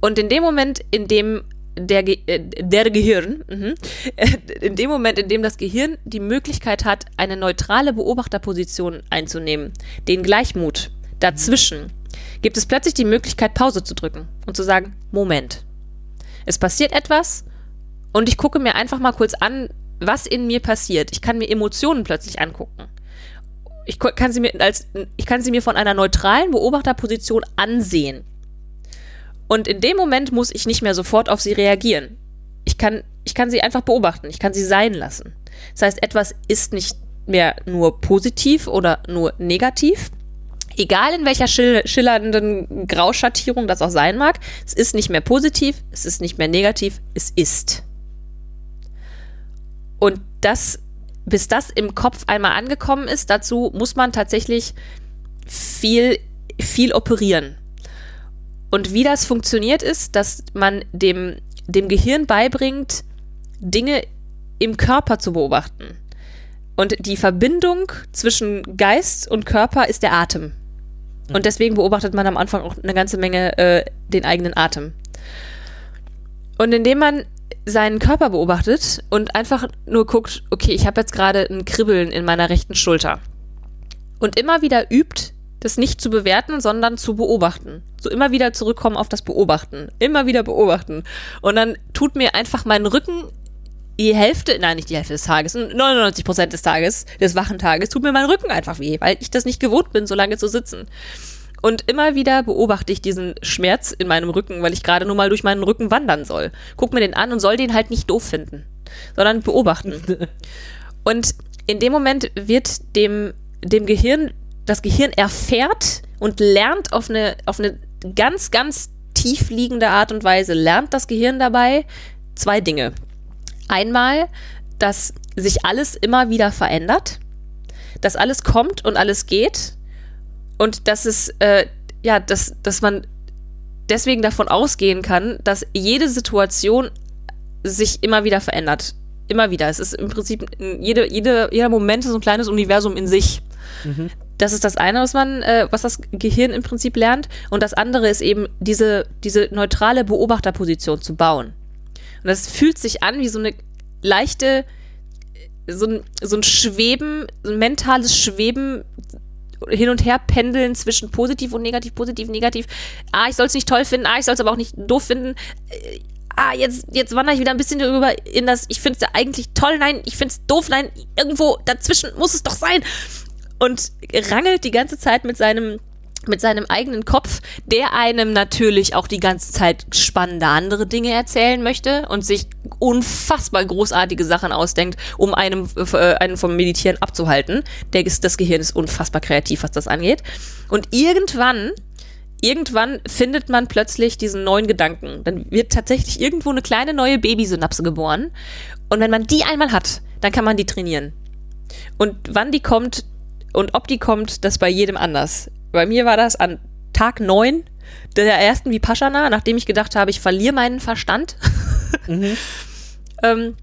Und in dem Moment, in dem der, Ge äh, der Gehirn, mhm, in dem Moment, in dem das Gehirn die Möglichkeit hat, eine neutrale Beobachterposition einzunehmen, den Gleichmut dazwischen, gibt es plötzlich die Möglichkeit, Pause zu drücken und zu sagen, Moment. Es passiert etwas und ich gucke mir einfach mal kurz an, was in mir passiert. Ich kann mir Emotionen plötzlich angucken. Ich kann sie mir als ich kann sie mir von einer neutralen Beobachterposition ansehen. Und in dem Moment muss ich nicht mehr sofort auf sie reagieren. Ich kann, ich kann sie einfach beobachten, ich kann sie sein lassen. Das heißt, etwas ist nicht mehr nur positiv oder nur negativ. Egal in welcher schill schillernden Grauschattierung das auch sein mag, es ist nicht mehr positiv, es ist nicht mehr negativ, es ist. Und das, bis das im Kopf einmal angekommen ist, dazu muss man tatsächlich viel, viel operieren. Und wie das funktioniert ist, dass man dem, dem Gehirn beibringt, Dinge im Körper zu beobachten. Und die Verbindung zwischen Geist und Körper ist der Atem. Und deswegen beobachtet man am Anfang auch eine ganze Menge äh, den eigenen Atem. Und indem man seinen Körper beobachtet und einfach nur guckt, okay, ich habe jetzt gerade ein Kribbeln in meiner rechten Schulter. Und immer wieder übt, das nicht zu bewerten, sondern zu beobachten. So immer wieder zurückkommen auf das Beobachten. Immer wieder beobachten. Und dann tut mir einfach mein Rücken die Hälfte, nein, nicht die Hälfte des Tages, 99 Prozent des Tages, des wachen Tages, tut mir mein Rücken einfach weh, weil ich das nicht gewohnt bin, so lange zu sitzen. Und immer wieder beobachte ich diesen Schmerz in meinem Rücken, weil ich gerade nur mal durch meinen Rücken wandern soll. Guck mir den an und soll den halt nicht doof finden, sondern beobachten. Und in dem Moment wird dem, dem Gehirn, das Gehirn erfährt und lernt auf eine, auf eine ganz, ganz tief liegende Art und Weise, lernt das Gehirn dabei zwei Dinge. Einmal, dass sich alles immer wieder verändert, dass alles kommt und alles geht und dass es, äh, ja, dass, dass man deswegen davon ausgehen kann, dass jede Situation sich immer wieder verändert. Immer wieder. Es ist im Prinzip, jede, jede, jeder Moment ist ein kleines Universum in sich. Mhm. Das ist das eine, was man, äh, was das Gehirn im Prinzip lernt. Und das andere ist eben, diese, diese neutrale Beobachterposition zu bauen. Und das fühlt sich an wie so eine leichte, so ein, so ein Schweben, so ein mentales Schweben hin und her pendeln zwischen positiv und negativ, positiv, negativ. Ah, ich soll es nicht toll finden, ah, ich soll es aber auch nicht doof finden. Äh, ah, jetzt, jetzt wandere ich wieder ein bisschen darüber in das, ich finde es ja eigentlich toll, nein, ich finde es doof, nein, irgendwo dazwischen muss es doch sein. Und rangelt die ganze Zeit mit seinem mit seinem eigenen Kopf, der einem natürlich auch die ganze Zeit spannende andere Dinge erzählen möchte und sich unfassbar großartige Sachen ausdenkt, um einem, äh, einen vom Meditieren abzuhalten. Der, das Gehirn ist unfassbar kreativ, was das angeht. Und irgendwann irgendwann findet man plötzlich diesen neuen Gedanken. Dann wird tatsächlich irgendwo eine kleine neue Babysynapse geboren. Und wenn man die einmal hat, dann kann man die trainieren. Und wann die kommt und ob die kommt, das bei jedem anders. Bei mir war das an Tag 9 der ersten Vipassana, nachdem ich gedacht habe, ich verliere meinen Verstand. Mhm. ähm,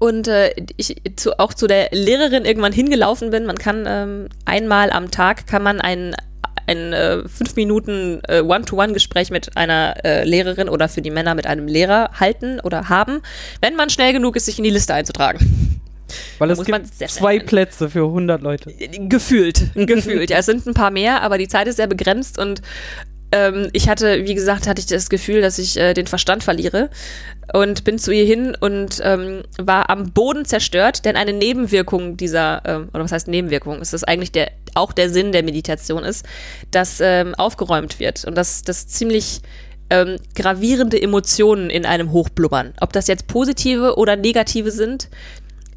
und äh, ich zu, auch zu der Lehrerin irgendwann hingelaufen bin. Man kann ähm, einmal am Tag kann man ein, ein äh, fünf Minuten äh, One-to-One-Gespräch mit einer äh, Lehrerin oder für die Männer mit einem Lehrer halten oder haben, wenn man schnell genug ist, sich in die Liste einzutragen. Weil es gibt zwei Plätze für 100 Leute. Gefühlt, gefühlt. ja, es sind ein paar mehr, aber die Zeit ist sehr begrenzt und ähm, ich hatte, wie gesagt, hatte ich das Gefühl, dass ich äh, den Verstand verliere und bin zu ihr hin und ähm, war am Boden zerstört, denn eine Nebenwirkung dieser, ähm, oder was heißt Nebenwirkung, ist das eigentlich der, auch der Sinn der Meditation ist, dass ähm, aufgeräumt wird und dass das ziemlich ähm, gravierende Emotionen in einem hochblubbern. Ob das jetzt positive oder negative sind,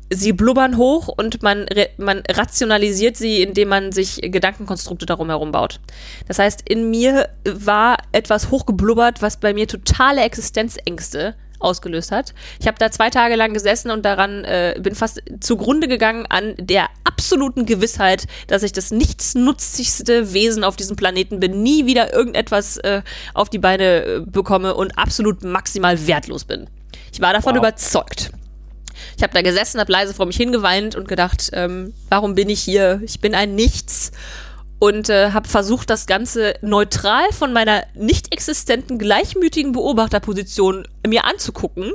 sie blubbern hoch und man, man rationalisiert sie, indem man sich Gedankenkonstrukte darum herum baut. Das heißt, in mir war etwas hochgeblubbert, was bei mir totale Existenzängste ausgelöst hat. Ich habe da zwei Tage lang gesessen und daran äh, bin fast zugrunde gegangen an der absoluten Gewissheit, dass ich das nichtsnutzigste Wesen auf diesem Planeten bin, nie wieder irgendetwas äh, auf die Beine äh, bekomme und absolut maximal wertlos bin. Ich war davon wow. überzeugt. Ich habe da gesessen, habe leise vor mich hingeweint und gedacht, ähm, warum bin ich hier? Ich bin ein Nichts. Und äh, habe versucht, das Ganze neutral von meiner nicht existenten, gleichmütigen Beobachterposition mir anzugucken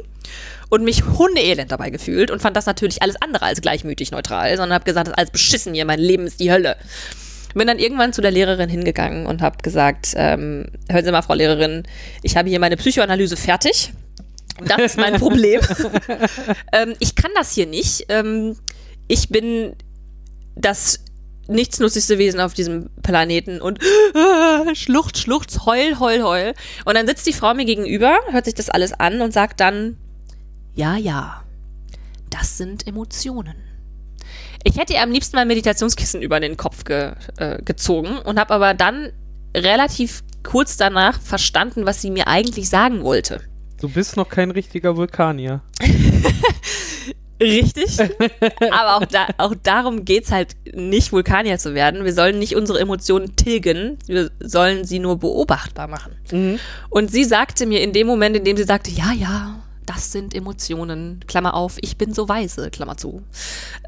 und mich hundeelend dabei gefühlt und fand das natürlich alles andere als gleichmütig neutral, sondern habe gesagt, das ist alles beschissen hier, mein Leben ist die Hölle. Bin dann irgendwann zu der Lehrerin hingegangen und habe gesagt, ähm, hören Sie mal, Frau Lehrerin, ich habe hier meine Psychoanalyse fertig. Das ist mein Problem. ähm, ich kann das hier nicht. Ähm, ich bin das nichtsnutzigste Wesen auf diesem Planeten und äh, Schlucht, Schlucht, heul, heul, heul. Und dann sitzt die Frau mir gegenüber, hört sich das alles an und sagt dann, ja, ja, das sind Emotionen. Ich hätte ihr am liebsten mein Meditationskissen über den Kopf ge, äh, gezogen und habe aber dann relativ kurz danach verstanden, was sie mir eigentlich sagen wollte. Du bist noch kein richtiger Vulkanier. Richtig. Aber auch, da, auch darum geht es halt nicht, Vulkanier zu werden. Wir sollen nicht unsere Emotionen tilgen, wir sollen sie nur beobachtbar machen. Mhm. Und sie sagte mir in dem Moment, in dem sie sagte, ja, ja, das sind Emotionen, Klammer auf, ich bin so weise, Klammer zu.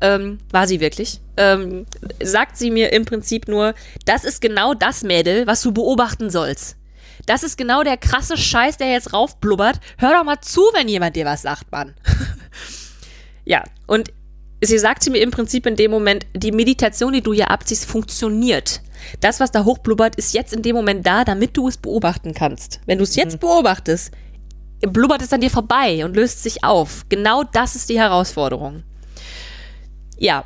Ähm, war sie wirklich? Ähm, sagt sie mir im Prinzip nur, das ist genau das Mädel, was du beobachten sollst. Das ist genau der krasse Scheiß, der jetzt raufblubbert. Hör doch mal zu, wenn jemand dir was sagt, Mann. ja, und sie sagte mir im Prinzip in dem Moment, die Meditation, die du hier abziehst, funktioniert. Das, was da hochblubbert, ist jetzt in dem Moment da, damit du es beobachten kannst. Wenn du es jetzt mhm. beobachtest, blubbert es an dir vorbei und löst sich auf. Genau das ist die Herausforderung. Ja,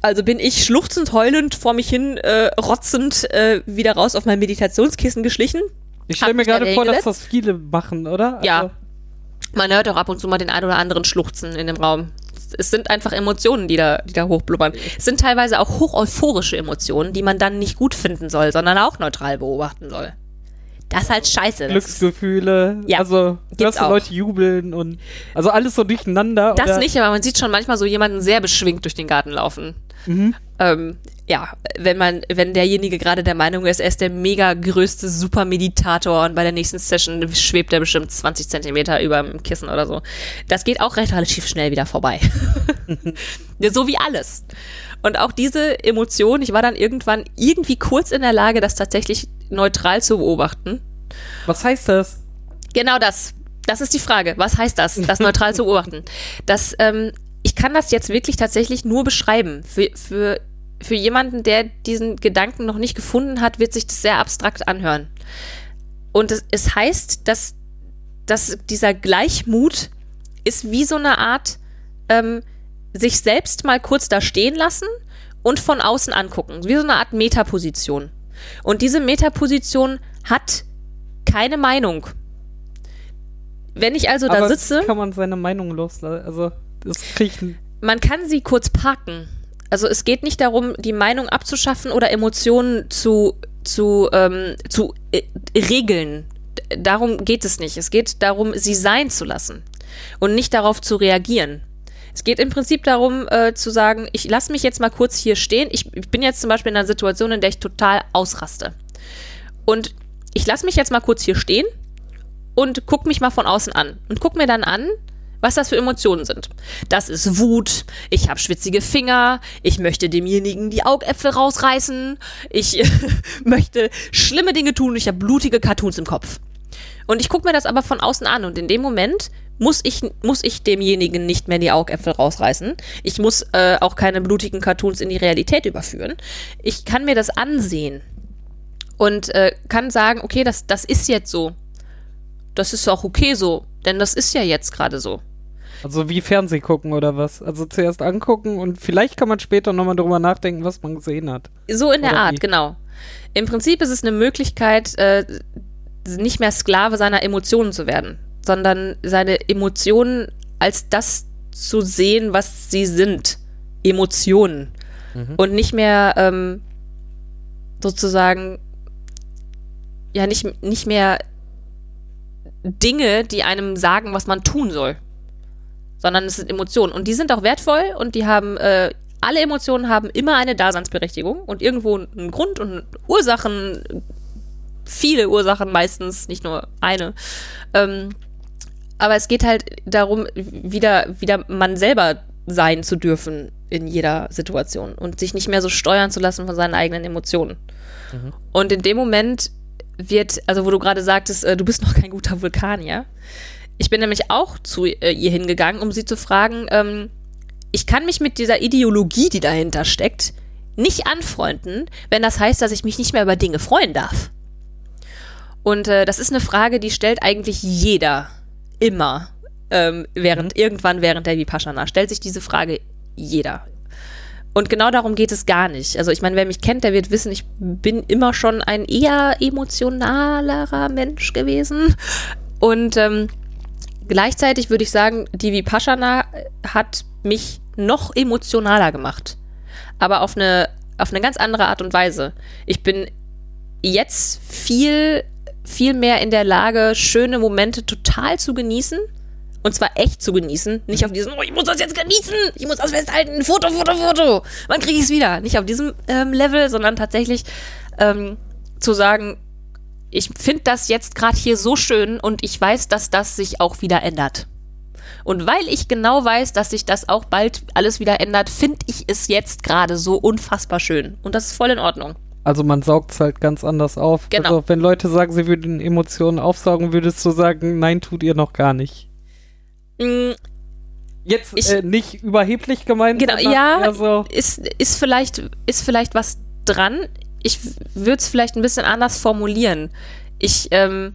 also bin ich schluchzend, heulend vor mich hin, äh, rotzend äh, wieder raus auf mein Meditationskissen geschlichen. Ich stelle mir gerade vor, dass das viele machen, oder? Also ja. Man hört auch ab und zu mal den ein oder anderen Schluchzen in dem Raum. Es sind einfach Emotionen, die da, die da hochblubbern. Es sind teilweise auch hoch euphorische Emotionen, die man dann nicht gut finden soll, sondern auch neutral beobachten soll. Das ist halt scheiße. Glücksgefühle. Ja, also, dass Leute jubeln und. Also alles so durcheinander. Das nicht, aber man sieht schon manchmal so jemanden sehr beschwingt durch den Garten laufen. Mhm. Ähm, ja, wenn man, wenn derjenige gerade der Meinung ist, er ist der mega größte Supermeditator und bei der nächsten Session schwebt er bestimmt 20 Zentimeter über dem Kissen oder so. Das geht auch recht relativ schnell wieder vorbei. so wie alles. Und auch diese Emotion, ich war dann irgendwann irgendwie kurz in der Lage, das tatsächlich neutral zu beobachten. Was heißt das? Genau das. Das ist die Frage. Was heißt das, das neutral zu beobachten? Das, ähm, ich kann das jetzt wirklich tatsächlich nur beschreiben. Für, für, für jemanden, der diesen Gedanken noch nicht gefunden hat, wird sich das sehr abstrakt anhören. Und es, es heißt, dass, dass dieser Gleichmut ist wie so eine Art, ähm, sich selbst mal kurz da stehen lassen und von außen angucken. Wie so eine Art Metaposition. Und diese Metaposition hat keine Meinung. Wenn ich also da Aber sitze. kann man seine Meinung loslassen? Also, das kriegt. Man kann sie kurz parken. Also, es geht nicht darum, die Meinung abzuschaffen oder Emotionen zu, zu, ähm, zu äh, regeln. Darum geht es nicht. Es geht darum, sie sein zu lassen und nicht darauf zu reagieren. Es geht im Prinzip darum, äh, zu sagen, ich lasse mich jetzt mal kurz hier stehen. Ich, ich bin jetzt zum Beispiel in einer Situation, in der ich total ausraste. Und ich lasse mich jetzt mal kurz hier stehen und gucke mich mal von außen an. Und gucke mir dann an, was das für Emotionen sind. Das ist Wut, ich habe schwitzige Finger, ich möchte demjenigen die Augäpfel rausreißen, ich möchte schlimme Dinge tun, ich habe blutige Cartoons im Kopf. Und ich gucke mir das aber von außen an und in dem Moment muss ich, muss ich demjenigen nicht mehr die Augäpfel rausreißen. Ich muss äh, auch keine blutigen Cartoons in die Realität überführen. Ich kann mir das ansehen und äh, kann sagen, okay, das, das ist jetzt so. Das ist auch okay so, denn das ist ja jetzt gerade so. Also wie Fernseh gucken oder was? Also zuerst angucken und vielleicht kann man später nochmal drüber nachdenken, was man gesehen hat. So in der Art, wie? genau. Im Prinzip ist es eine Möglichkeit, äh, nicht mehr Sklave seiner Emotionen zu werden sondern seine Emotionen als das zu sehen, was sie sind. Emotionen. Mhm. Und nicht mehr ähm, sozusagen, ja, nicht, nicht mehr Dinge, die einem sagen, was man tun soll. Sondern es sind Emotionen. Und die sind auch wertvoll und die haben, äh, alle Emotionen haben immer eine Daseinsberechtigung und irgendwo einen Grund und Ursachen, viele Ursachen meistens, nicht nur eine. Ähm, aber es geht halt darum, wieder, wieder man selber sein zu dürfen in jeder Situation und sich nicht mehr so steuern zu lassen von seinen eigenen Emotionen. Mhm. Und in dem Moment wird, also wo du gerade sagtest, äh, du bist noch kein guter Vulkanier. Ich bin nämlich auch zu äh, ihr hingegangen, um sie zu fragen, ähm, ich kann mich mit dieser Ideologie, die dahinter steckt, nicht anfreunden, wenn das heißt, dass ich mich nicht mehr über Dinge freuen darf. Und äh, das ist eine Frage, die stellt eigentlich jeder immer ähm, während, mhm. irgendwann während der Vipassana, stellt sich diese Frage jeder. Und genau darum geht es gar nicht. Also ich meine, wer mich kennt, der wird wissen, ich bin immer schon ein eher emotionalerer Mensch gewesen. Und ähm, gleichzeitig würde ich sagen, die Vipassana hat mich noch emotionaler gemacht. Aber auf eine, auf eine ganz andere Art und Weise. Ich bin jetzt viel viel mehr in der Lage, schöne Momente total zu genießen. Und zwar echt zu genießen. Nicht auf diesem, oh, ich muss das jetzt genießen, ich muss das festhalten, Foto, Foto, Foto. Wann kriege ich es wieder? Nicht auf diesem ähm, Level, sondern tatsächlich ähm, zu sagen, ich finde das jetzt gerade hier so schön und ich weiß, dass das sich auch wieder ändert. Und weil ich genau weiß, dass sich das auch bald alles wieder ändert, finde ich es jetzt gerade so unfassbar schön. Und das ist voll in Ordnung. Also man saugt es halt ganz anders auf. Genau. Also wenn Leute sagen, sie würden Emotionen aufsaugen, würdest du sagen, nein, tut ihr noch gar nicht. Mm, Jetzt ich, äh, nicht überheblich gemeint. Genau, ja, so ist, ist, vielleicht, ist vielleicht was dran. Ich würde es vielleicht ein bisschen anders formulieren. Ich, ähm,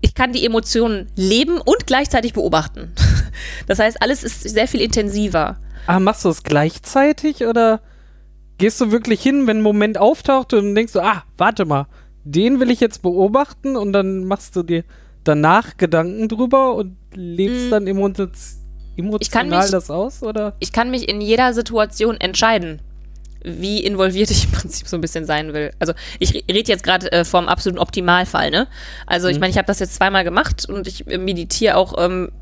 ich kann die Emotionen leben und gleichzeitig beobachten. Das heißt, alles ist sehr viel intensiver. Ah, machst du es gleichzeitig oder gehst du wirklich hin, wenn ein Moment auftaucht und denkst du, ah, warte mal, den will ich jetzt beobachten und dann machst du dir danach Gedanken drüber und lebst mm. dann emotional mich, das aus, oder? Ich kann mich in jeder Situation entscheiden wie involviert ich im Prinzip so ein bisschen sein will. Also ich rede jetzt gerade äh, vom absoluten Optimalfall, ne? Also ich mhm. meine, ich habe das jetzt zweimal gemacht und ich meditiere auch ähm,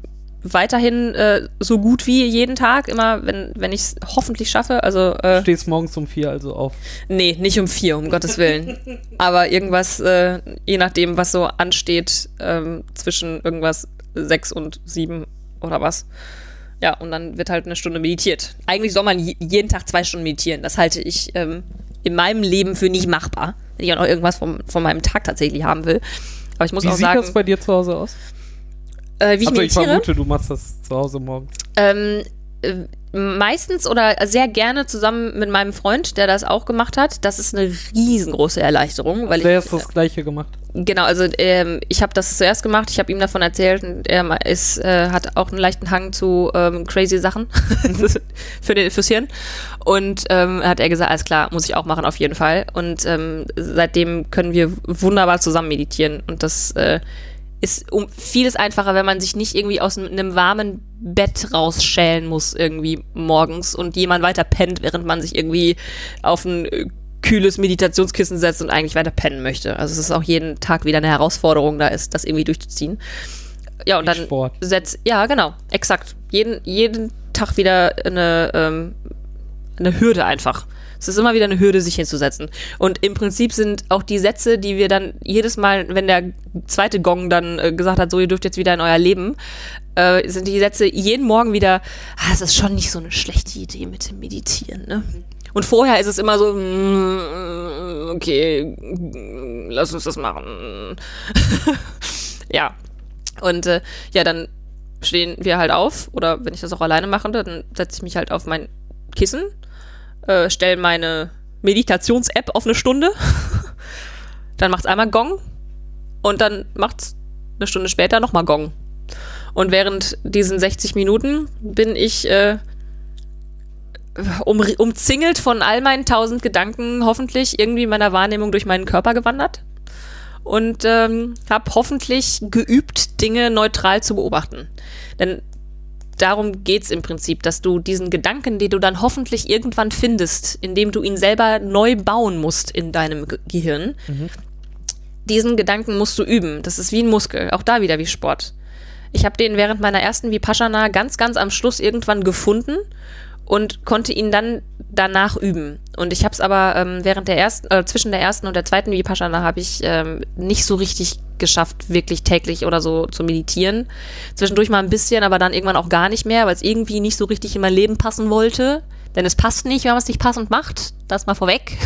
weiterhin äh, so gut wie jeden Tag, immer, wenn, wenn ich es hoffentlich schaffe. Also, äh, Stehst morgens um vier also auf? Nee, nicht um vier, um Gottes Willen. Aber irgendwas, äh, je nachdem, was so ansteht, ähm, zwischen irgendwas sechs und sieben oder was. Ja, und dann wird halt eine Stunde meditiert. Eigentlich soll man jeden Tag zwei Stunden meditieren. Das halte ich ähm, in meinem Leben für nicht machbar, wenn ich auch noch irgendwas vom, von meinem Tag tatsächlich haben will. Aber ich muss Wie auch sagen. Wie sieht das bei dir zu Hause aus? Äh, wie ich also meditiere? ich vermute, du machst das zu Hause morgens. Ähm, äh, meistens oder sehr gerne zusammen mit meinem Freund, der das auch gemacht hat. Das ist eine riesengroße Erleichterung. Weil der ich, ist das Gleiche gemacht. Genau, also ähm, ich habe das zuerst gemacht, ich habe ihm davon erzählt und er ist, äh, hat auch einen leichten Hang zu ähm, crazy Sachen für den, fürs Hirn. Und ähm, hat er gesagt, alles klar, muss ich auch machen auf jeden Fall. Und ähm, seitdem können wir wunderbar zusammen meditieren und das äh, ist um vieles einfacher, wenn man sich nicht irgendwie aus einem warmen Bett rausschälen muss irgendwie morgens und jemand weiter pennt, während man sich irgendwie auf ein äh, kühles Meditationskissen setzt und eigentlich weiter pennen möchte. Also es ist auch jeden Tag wieder eine Herausforderung, da ist, das irgendwie durchzuziehen. Ja, und dann setzt, ja, genau, exakt. Jeden, jeden Tag wieder eine, ähm, eine Hürde einfach. Es ist immer wieder eine Hürde, sich hinzusetzen. Und im Prinzip sind auch die Sätze, die wir dann jedes Mal, wenn der zweite Gong dann äh, gesagt hat, so, ihr dürft jetzt wieder in euer Leben, äh, sind die Sätze jeden Morgen wieder, ah, es ist schon nicht so eine schlechte Idee mit dem Meditieren, ne? Und vorher ist es immer so, mm, okay, lass uns das machen. ja. Und äh, ja, dann stehen wir halt auf, oder wenn ich das auch alleine mache, dann setze ich mich halt auf mein Kissen äh, stelle meine Meditations-App auf eine Stunde. dann macht es einmal Gong und dann macht es eine Stunde später nochmal Gong. Und während diesen 60 Minuten bin ich äh, um, umzingelt von all meinen tausend Gedanken, hoffentlich irgendwie meiner Wahrnehmung durch meinen Körper gewandert und ähm, habe hoffentlich geübt, Dinge neutral zu beobachten. Denn darum geht es im Prinzip, dass du diesen Gedanken, den du dann hoffentlich irgendwann findest, indem du ihn selber neu bauen musst in deinem Ge Gehirn, mhm. diesen Gedanken musst du üben. Das ist wie ein Muskel, auch da wieder wie Sport. Ich habe den während meiner ersten Vipassana ganz, ganz am Schluss irgendwann gefunden und konnte ihn dann danach üben. Und ich habe es aber ähm, während der ersten, äh, zwischen der ersten und der zweiten Vipassana habe ich ähm, nicht so richtig geschafft, wirklich täglich oder so zu meditieren. Zwischendurch mal ein bisschen, aber dann irgendwann auch gar nicht mehr, weil es irgendwie nicht so richtig in mein Leben passen wollte. Denn es passt nicht, wenn man es nicht passend macht. Das mal vorweg.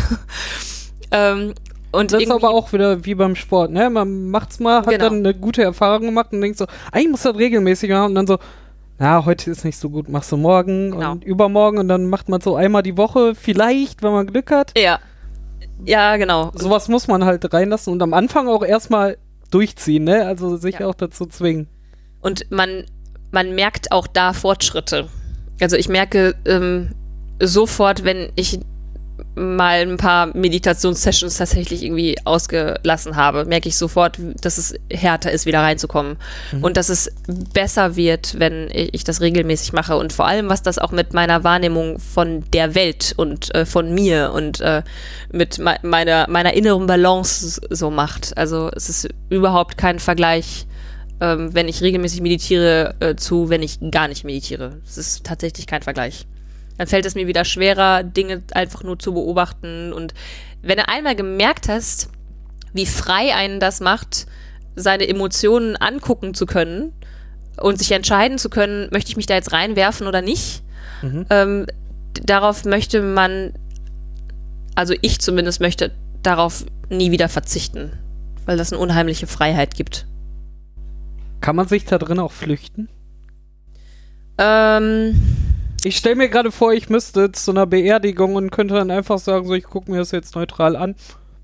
ähm, und das ist aber auch wieder wie beim Sport, ne? Man macht's mal, hat genau. dann eine gute Erfahrung gemacht und denkt so, eigentlich muss das regelmäßig machen und dann so, na, heute ist nicht so gut, machst du morgen genau. und übermorgen und dann macht man so einmal die Woche, vielleicht, wenn man Glück hat. Ja. Ja, genau. Sowas muss man halt reinlassen und am Anfang auch erstmal durchziehen, ne? Also sich ja. auch dazu zwingen. Und man, man merkt auch da Fortschritte. Also ich merke ähm, sofort, wenn ich mal ein paar Meditationssessions tatsächlich irgendwie ausgelassen habe, merke ich sofort, dass es härter ist, wieder reinzukommen. Mhm. Und dass es besser wird, wenn ich das regelmäßig mache. Und vor allem, was das auch mit meiner Wahrnehmung von der Welt und äh, von mir und äh, mit me meiner, meiner inneren Balance so macht. Also es ist überhaupt kein Vergleich, ähm, wenn ich regelmäßig meditiere, äh, zu, wenn ich gar nicht meditiere. Es ist tatsächlich kein Vergleich dann fällt es mir wieder schwerer, Dinge einfach nur zu beobachten. Und wenn du einmal gemerkt hast, wie frei einen das macht, seine Emotionen angucken zu können und sich entscheiden zu können, möchte ich mich da jetzt reinwerfen oder nicht, mhm. ähm, darauf möchte man, also ich zumindest möchte darauf nie wieder verzichten, weil das eine unheimliche Freiheit gibt. Kann man sich da drin auch flüchten? Ähm, ich stelle mir gerade vor, ich müsste zu einer Beerdigung und könnte dann einfach sagen, so ich gucke mir das jetzt neutral an,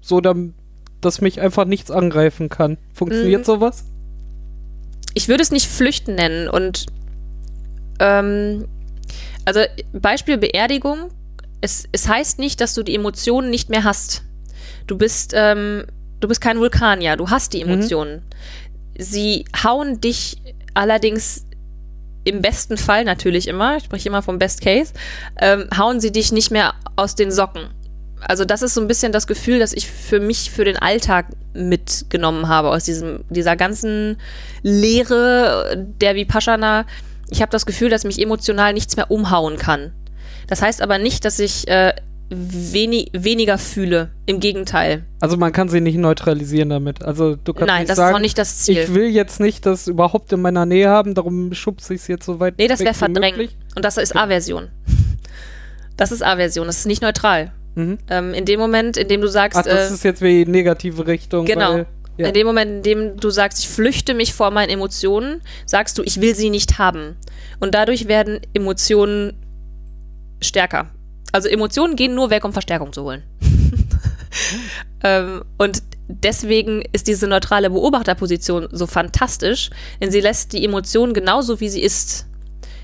so dass mich einfach nichts angreifen kann. Funktioniert mhm. sowas? ich würde es nicht flüchten nennen. Und ähm, also Beispiel Beerdigung. Es, es heißt nicht, dass du die Emotionen nicht mehr hast. Du bist, ähm, du bist kein Vulkanier, du hast die Mhm. Emotionen. Sie hauen dich allerdings im besten Fall natürlich immer, ich spreche immer vom Best Case, ähm, hauen sie dich nicht mehr aus den Socken. Also das ist so ein bisschen das Gefühl, das ich für mich, für den Alltag mitgenommen habe aus diesem, dieser ganzen Lehre der Vipassana. Ich habe das Gefühl, dass mich emotional nichts mehr umhauen kann. Das heißt aber nicht, dass ich äh, wenig, weniger fühle. Im Gegenteil. Also man kann sie nicht neutralisieren damit. Also du kannst Nein, nicht das sagen, ist auch nicht das Ziel. ich will jetzt nicht das überhaupt in meiner Nähe haben, darum schubse ich es jetzt so weit Nee, das wäre verdrängen. möglich. Und das ist Aversion. Das ist Aversion, das ist nicht neutral. Mhm. Ähm, in dem Moment, in dem du sagst, Ach, das äh, ist jetzt wie negative Richtung. Genau. Weil, ja. in dem Moment, in dem du sagst, ich flüchte mich vor meinen Emotionen, sagst du, ich will sie nicht haben. Und dadurch werden Emotionen stärker. Also Emotionen gehen nur weg, um Verstärkung zu holen. ähm, und deswegen ist diese neutrale Beobachterposition so fantastisch, denn sie lässt die Emotion genauso, wie sie ist.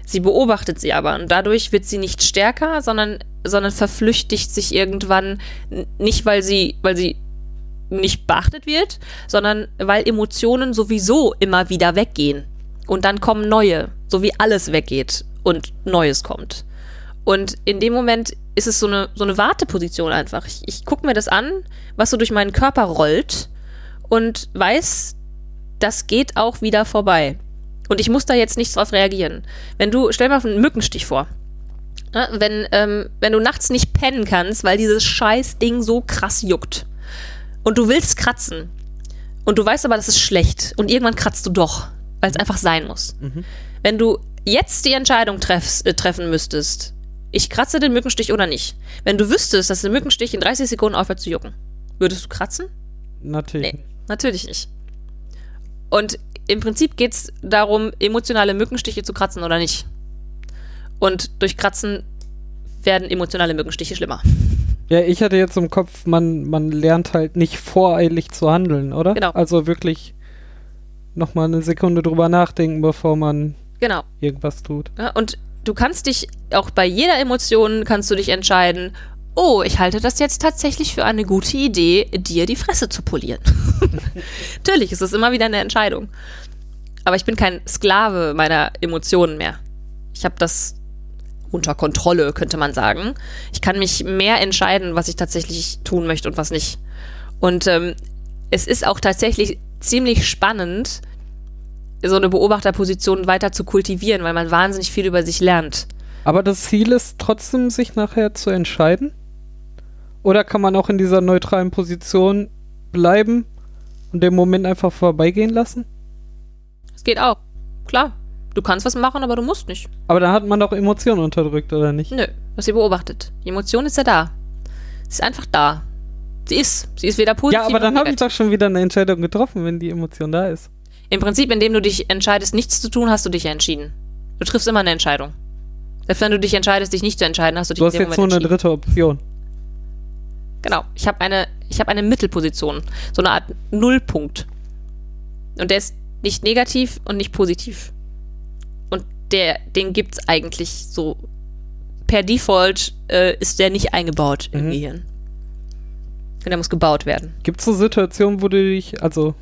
Sie beobachtet sie aber und dadurch wird sie nicht stärker, sondern, sondern verflüchtigt sich irgendwann nicht, weil sie, weil sie nicht beachtet wird, sondern weil Emotionen sowieso immer wieder weggehen. Und dann kommen neue, so wie alles weggeht und Neues kommt. Und in dem Moment ist es so eine, so eine Warteposition einfach. Ich, ich gucke mir das an, was so durch meinen Körper rollt und weiß, das geht auch wieder vorbei. Und ich muss da jetzt nichts drauf reagieren. Wenn du, stell mal einen Mückenstich vor. Ne, wenn, ähm, wenn du nachts nicht pennen kannst, weil dieses scheiß Ding so krass juckt und du willst kratzen und du weißt aber, das ist schlecht und irgendwann kratzt du doch, weil es einfach sein muss. Wenn du jetzt die Entscheidung treffst, äh, treffen müsstest, ich kratze den Mückenstich oder nicht, wenn du wüsstest, dass der Mückenstich in 30 Sekunden aufhört zu jucken, würdest du kratzen? Natürlich. Nee, natürlich nicht. Und im Prinzip geht es darum, emotionale Mückenstiche zu kratzen oder nicht. Und durch Kratzen werden emotionale Mückenstiche schlimmer. Ja, ich hatte jetzt im Kopf, man, man lernt halt nicht voreilig zu handeln, oder? Genau. Also wirklich nochmal eine Sekunde drüber nachdenken, bevor man Genau. irgendwas tut. Ja, und du kannst dich, auch bei jeder Emotion kannst du dich entscheiden, oh, ich halte das jetzt tatsächlich für eine gute Idee, dir die Fresse zu polieren. Natürlich ist es immer wieder eine Entscheidung. Aber ich bin kein Sklave meiner Emotionen mehr. Ich habe das unter Kontrolle, könnte man sagen. Ich kann mich mehr entscheiden, was ich tatsächlich tun möchte und was nicht. Und ähm, es ist auch tatsächlich ziemlich spannend, so eine Beobachterposition weiter zu kultivieren, weil man wahnsinnig viel über sich lernt. Aber das Ziel ist trotzdem, sich nachher zu entscheiden? Oder kann man auch in dieser neutralen Position bleiben und den Moment einfach vorbeigehen lassen? Es geht auch. Klar. Du kannst was machen, aber du musst nicht. Aber dann hat man doch Emotionen unterdrückt, oder nicht? Nö, was ihr beobachtet. Die Emotion ist ja da. Sie ist einfach da. Sie ist. Sie ist weder positiv Ja, aber dann habe ich doch schon wieder eine Entscheidung getroffen, wenn die Emotion da ist. Im Prinzip, indem du dich entscheidest, nichts zu tun, hast du dich ja entschieden. Du triffst immer eine Entscheidung. Selbst wenn du dich entscheidest, dich nicht zu entscheiden, hast du dich Du hast jetzt Moment eine entschieden. dritte Option. Genau. Ich habe eine, ich habe eine Mittelposition. So eine Art Nullpunkt. Und der ist nicht negativ und nicht positiv. Und der, den gibt's eigentlich so. Per Default äh, ist der nicht eingebaut im Mhm. Gehirn. Und der muss gebaut werden. Gibt es so Situationen, wo du dich, also,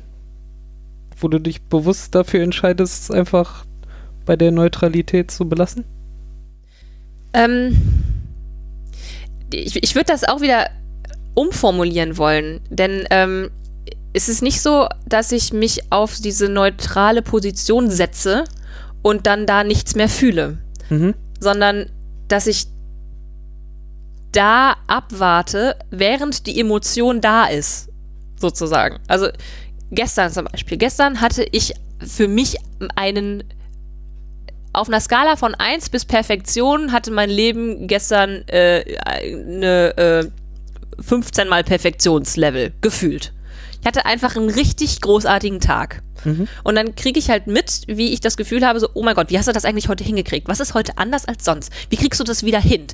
wo du dich bewusst dafür entscheidest, es einfach bei der Neutralität zu belassen? Ähm, ich ich würde das auch wieder umformulieren wollen, denn ähm, es ist nicht so, dass ich mich auf diese neutrale Position setze und dann da nichts mehr fühle, Mhm. sondern dass ich da abwarte, während die Emotion da ist, sozusagen. Also gestern zum Beispiel. Gestern hatte ich für mich einen auf einer Skala von 1 bis Perfektion hatte mein Leben gestern äh, eine äh, 15 mal Perfektionslevel gefühlt. Ich hatte einfach einen richtig großartigen Tag. Mhm. Und dann kriege ich halt mit, wie ich das Gefühl habe, so, oh mein Gott, wie hast du das eigentlich heute hingekriegt? Was ist heute anders als sonst? Wie kriegst du das wieder hin?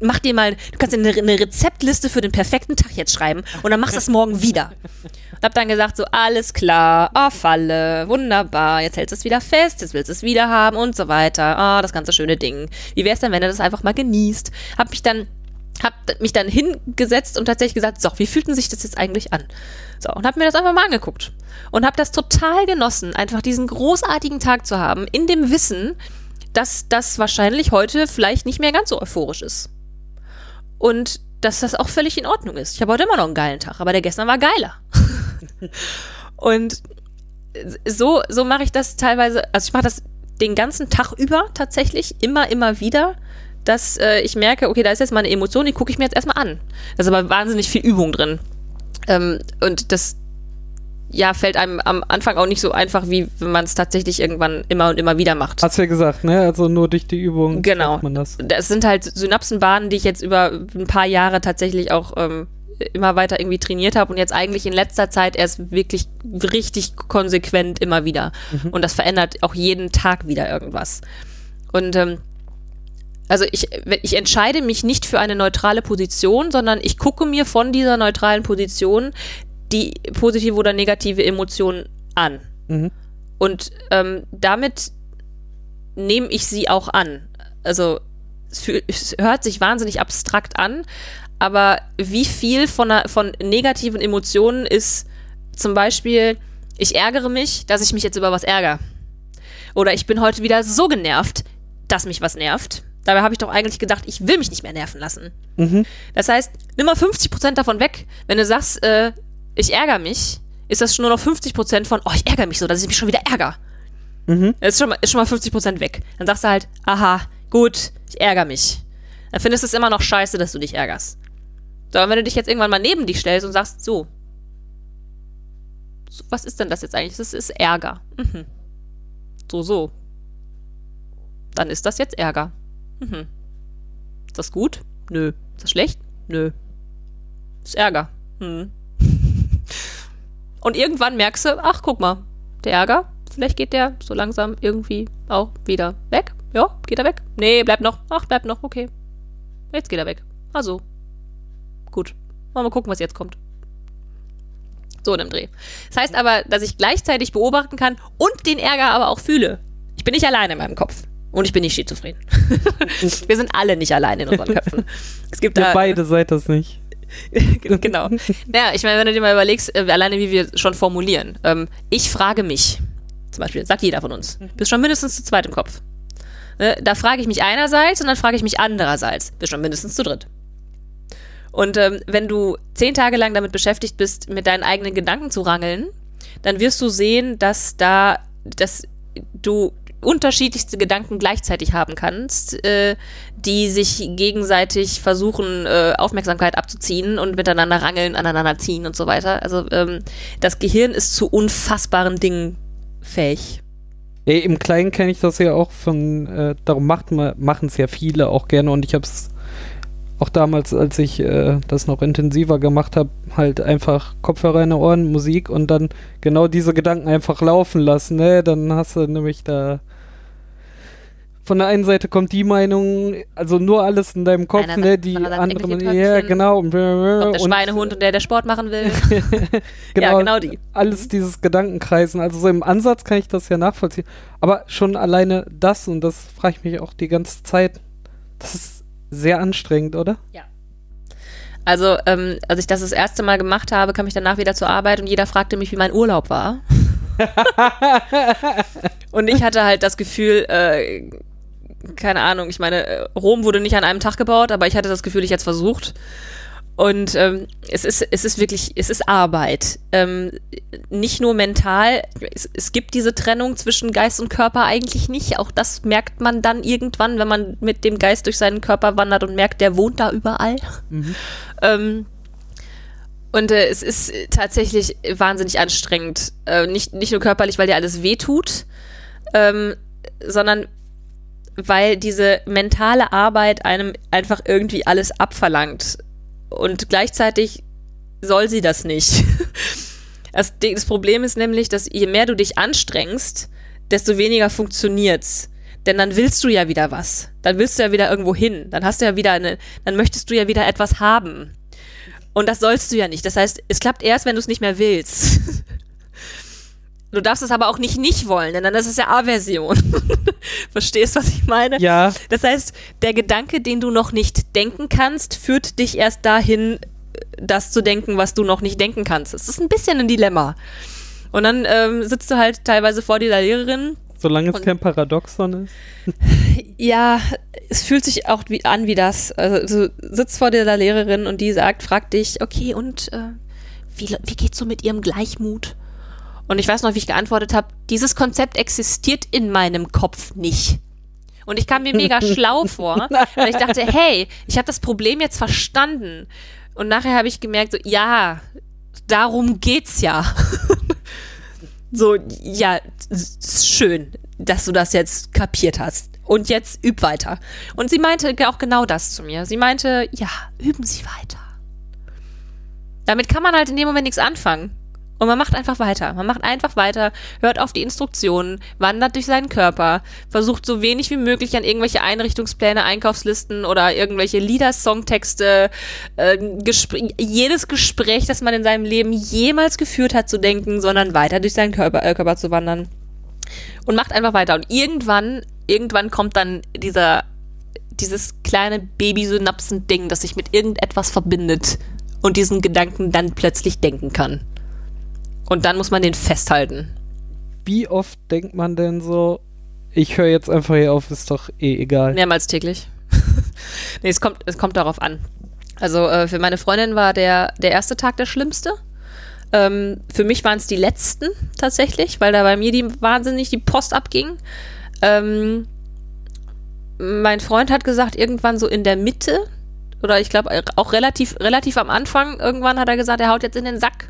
Mach dir mal, du kannst dir eine, Rezeptliste für den perfekten Tag jetzt schreiben und dann machst du das morgen wieder. Und hab dann gesagt, so, alles klar, oh, Falle, wunderbar, jetzt hältst du es wieder fest, jetzt willst du es wieder haben und so weiter. Ah, oh, das ganze schöne Ding. Wie wär's denn, wenn du das einfach mal genießt? Hab mich dann hab mich dann hingesetzt und tatsächlich gesagt, so, wie fühlt denn sich das jetzt eigentlich an? So, und hab mir das einfach mal angeguckt. Und hab das total genossen, einfach diesen großartigen Tag zu haben, in dem Wissen, dass das wahrscheinlich heute vielleicht nicht mehr ganz so euphorisch ist. Und dass das auch völlig in Ordnung ist. Ich habe heute immer noch einen geilen Tag, aber der gestern war geiler. und so, so mache ich das teilweise, also ich mache das den ganzen Tag über tatsächlich, immer, immer wieder, dass äh, ich merke, okay, da ist jetzt mal eine Emotion, die gucke ich mir jetzt erstmal an. Da ist aber wahnsinnig viel Übung drin. Ähm, und das, ja, fällt einem am Anfang auch nicht so einfach, wie wenn man es tatsächlich irgendwann immer und immer wieder macht. Hast du ja gesagt, ne? Also nur durch die Übung genau. man das. Das sind halt Synapsenbahnen, die ich jetzt über ein paar Jahre tatsächlich auch ähm, immer weiter irgendwie trainiert habe und jetzt eigentlich in letzter Zeit erst wirklich richtig konsequent immer wieder. Mhm. Und das verändert auch jeden Tag wieder irgendwas. Und ähm, also ich, ich entscheide mich nicht für eine neutrale Position, sondern ich gucke mir von dieser neutralen Position die positive oder negative Emotion an. Mhm. Und ähm, damit nehme ich sie auch an. Also es, es, hört sich wahnsinnig abstrakt an, aber wie viel von, einer, von negativen Emotionen ist zum Beispiel, ich ärgere mich, dass ich mich jetzt über was ärgere. Oder ich bin heute wieder so genervt, dass mich was nervt. Dabei habe ich doch eigentlich gedacht, ich will mich nicht mehr nerven lassen. Mhm. Das heißt, nimm mal 50% davon weg. Wenn du sagst, äh, ich ärgere mich, ist das schon nur noch 50% von, oh, ich ärgere mich so, dass ich mich schon wieder ärgere. Mhm. Das ist schon, mal, ist schon mal 50% weg. Dann sagst du halt, aha, gut, ich ärgere mich. Dann findest du es immer noch scheiße, dass du dich ärgerst. So, und wenn du dich jetzt irgendwann mal neben dich stellst und sagst, so, so was ist denn das jetzt eigentlich? Das ist Ärger. Mhm. So, so. Dann ist das jetzt Ärger. Mhm. Ist das gut? Nö. Ist das schlecht? Nö. Ist Ärger. Mhm. Und irgendwann merkst du, ach, guck mal, der Ärger, vielleicht geht der so langsam irgendwie auch wieder weg. Ja, geht er weg? Nee, bleibt noch. Ach, bleibt noch, okay. Jetzt geht er weg. Also, Gut. Mal gucken, was jetzt kommt. So in einem Dreh. Das heißt aber, dass ich gleichzeitig beobachten kann und den Ärger aber auch fühle. Ich bin nicht alleine in meinem Kopf. Und ich bin nicht schizophren. Wir sind alle nicht alleine in unseren Köpfen. Es gibt da, beide seid das nicht. genau. Naja, ich meine, wenn du dir mal überlegst, äh, alleine wie wir schon formulieren. Ähm, ich frage mich, zum Beispiel, sagt jeder von uns, bist schon mindestens zu zweit im Kopf. Ne, da frage ich mich einerseits und dann frage ich mich andererseits. Bist schon mindestens zu dritt. Und ähm, wenn du zehn Tage lang damit beschäftigt bist, mit deinen eigenen Gedanken zu rangeln, dann wirst du sehen, dass da, dass du unterschiedlichste Gedanken gleichzeitig haben kannst, äh, die sich gegenseitig versuchen, äh, Aufmerksamkeit abzuziehen und miteinander rangeln, aneinander ziehen und so weiter. Also ähm, das Gehirn ist zu unfassbaren Dingen fähig. Ey, Im Kleinen kenne ich das ja auch von, äh, darum machen es ja viele auch gerne und ich habe es auch damals, als ich äh, das noch intensiver gemacht habe, halt einfach Kopfhörer in den Ohren, Musik und dann genau diese Gedanken einfach laufen lassen. Ne? Dann hast du nämlich da von der einen Seite kommt die Meinung, also nur alles in deinem Kopf, Einer ne, die andere, ja, genau. Und, der Schweinehund und der, der Sport machen will. genau, ja, genau die. Alles dieses Gedankenkreisen. Also so im Ansatz kann ich das ja nachvollziehen. Aber schon alleine das, und das frage ich mich auch die ganze Zeit, das ist sehr anstrengend, oder? Ja. Also, ähm, als ich das das erste Mal gemacht habe, kam ich danach wieder zur Arbeit und jeder fragte mich, wie mein Urlaub war. und ich hatte halt das Gefühl, äh, keine Ahnung, ich meine, äh, Rom wurde nicht an einem Tag gebaut, aber ich hatte das Gefühl, ich hätte es versucht. Und ähm, es, ist, es ist wirklich, es ist Arbeit. Ähm, nicht nur mental, es, es gibt diese Trennung zwischen Geist und Körper eigentlich nicht. Auch das merkt man dann irgendwann, wenn man mit dem Geist durch seinen Körper wandert und merkt, der wohnt da überall. Mhm. Ähm, und äh, es ist tatsächlich wahnsinnig anstrengend. Äh, nicht, nicht nur körperlich, weil dir alles wehtut, ähm, sondern weil diese mentale Arbeit einem einfach irgendwie alles abverlangt. Und gleichzeitig soll sie das nicht. Das, das Problem ist nämlich, dass je mehr du dich anstrengst, desto weniger funktioniert's. Denn dann willst du ja wieder was. Dann willst du ja wieder irgendwo hin. Dann hast du ja wieder eine, dann möchtest du ja wieder etwas haben. Und das sollst du ja nicht. Das heißt, es klappt erst, wenn du es nicht mehr willst. Du darfst es aber auch nicht nicht wollen, denn dann ist es ja Aversion. Verstehst, was ich meine? Ja. Das heißt, der Gedanke, den du noch nicht denken kannst, führt dich erst dahin, das zu denken, was du noch nicht denken kannst. Es ist ein bisschen ein Dilemma. Und dann ähm, sitzt du halt teilweise vor dir der Lehrerin. Solange es kein Paradoxon ist. Ja, es fühlt sich auch wie, an wie das. Also du sitzt vor dir der Lehrerin und die sagt, fragt dich, okay, und äh, wie, wie geht's so mit ihrem Gleichmut? Und ich weiß noch, wie ich geantwortet habe, dieses Konzept existiert in meinem Kopf nicht. Und ich kam mir mega schlau vor, weil ich dachte, hey, ich habe das Problem jetzt verstanden. Und nachher habe ich gemerkt, so, ja, darum geht's ja. so, ja, schön, dass du das jetzt kapiert hast. Und jetzt üb weiter. Und sie meinte auch genau das zu mir. Sie meinte, ja, üben Sie weiter. Damit kann man halt in dem Moment nichts anfangen. Und man macht einfach weiter. Man macht einfach weiter, hört auf die Instruktionen, wandert durch seinen Körper, versucht so wenig wie möglich an irgendwelche Einrichtungspläne, Einkaufslisten oder irgendwelche Lieder, Songtexte, äh, Gespr jedes Gespräch, das man in seinem Leben jemals geführt hat, zu denken, sondern weiter durch seinen Körper, äh, Körper zu wandern. Und macht einfach weiter. Und irgendwann, irgendwann kommt dann dieser, dieses kleine Babysynapsen-Ding, das sich mit irgendetwas verbindet und diesen Gedanken dann plötzlich denken kann. Und dann muss man den festhalten. Wie oft denkt man denn so, ich höre jetzt einfach hier auf, ist doch eh egal. Mehrmals täglich. nee, es kommt, es kommt darauf an. Also äh, für meine Freundin war der, der erste Tag der schlimmste. Ähm, für mich waren es die letzten tatsächlich, weil da bei mir die wahnsinnig die Post abging. Ähm, mein Freund hat gesagt, irgendwann so in der Mitte, oder ich glaube auch relativ, relativ am Anfang, irgendwann hat er gesagt, er haut jetzt in den Sack.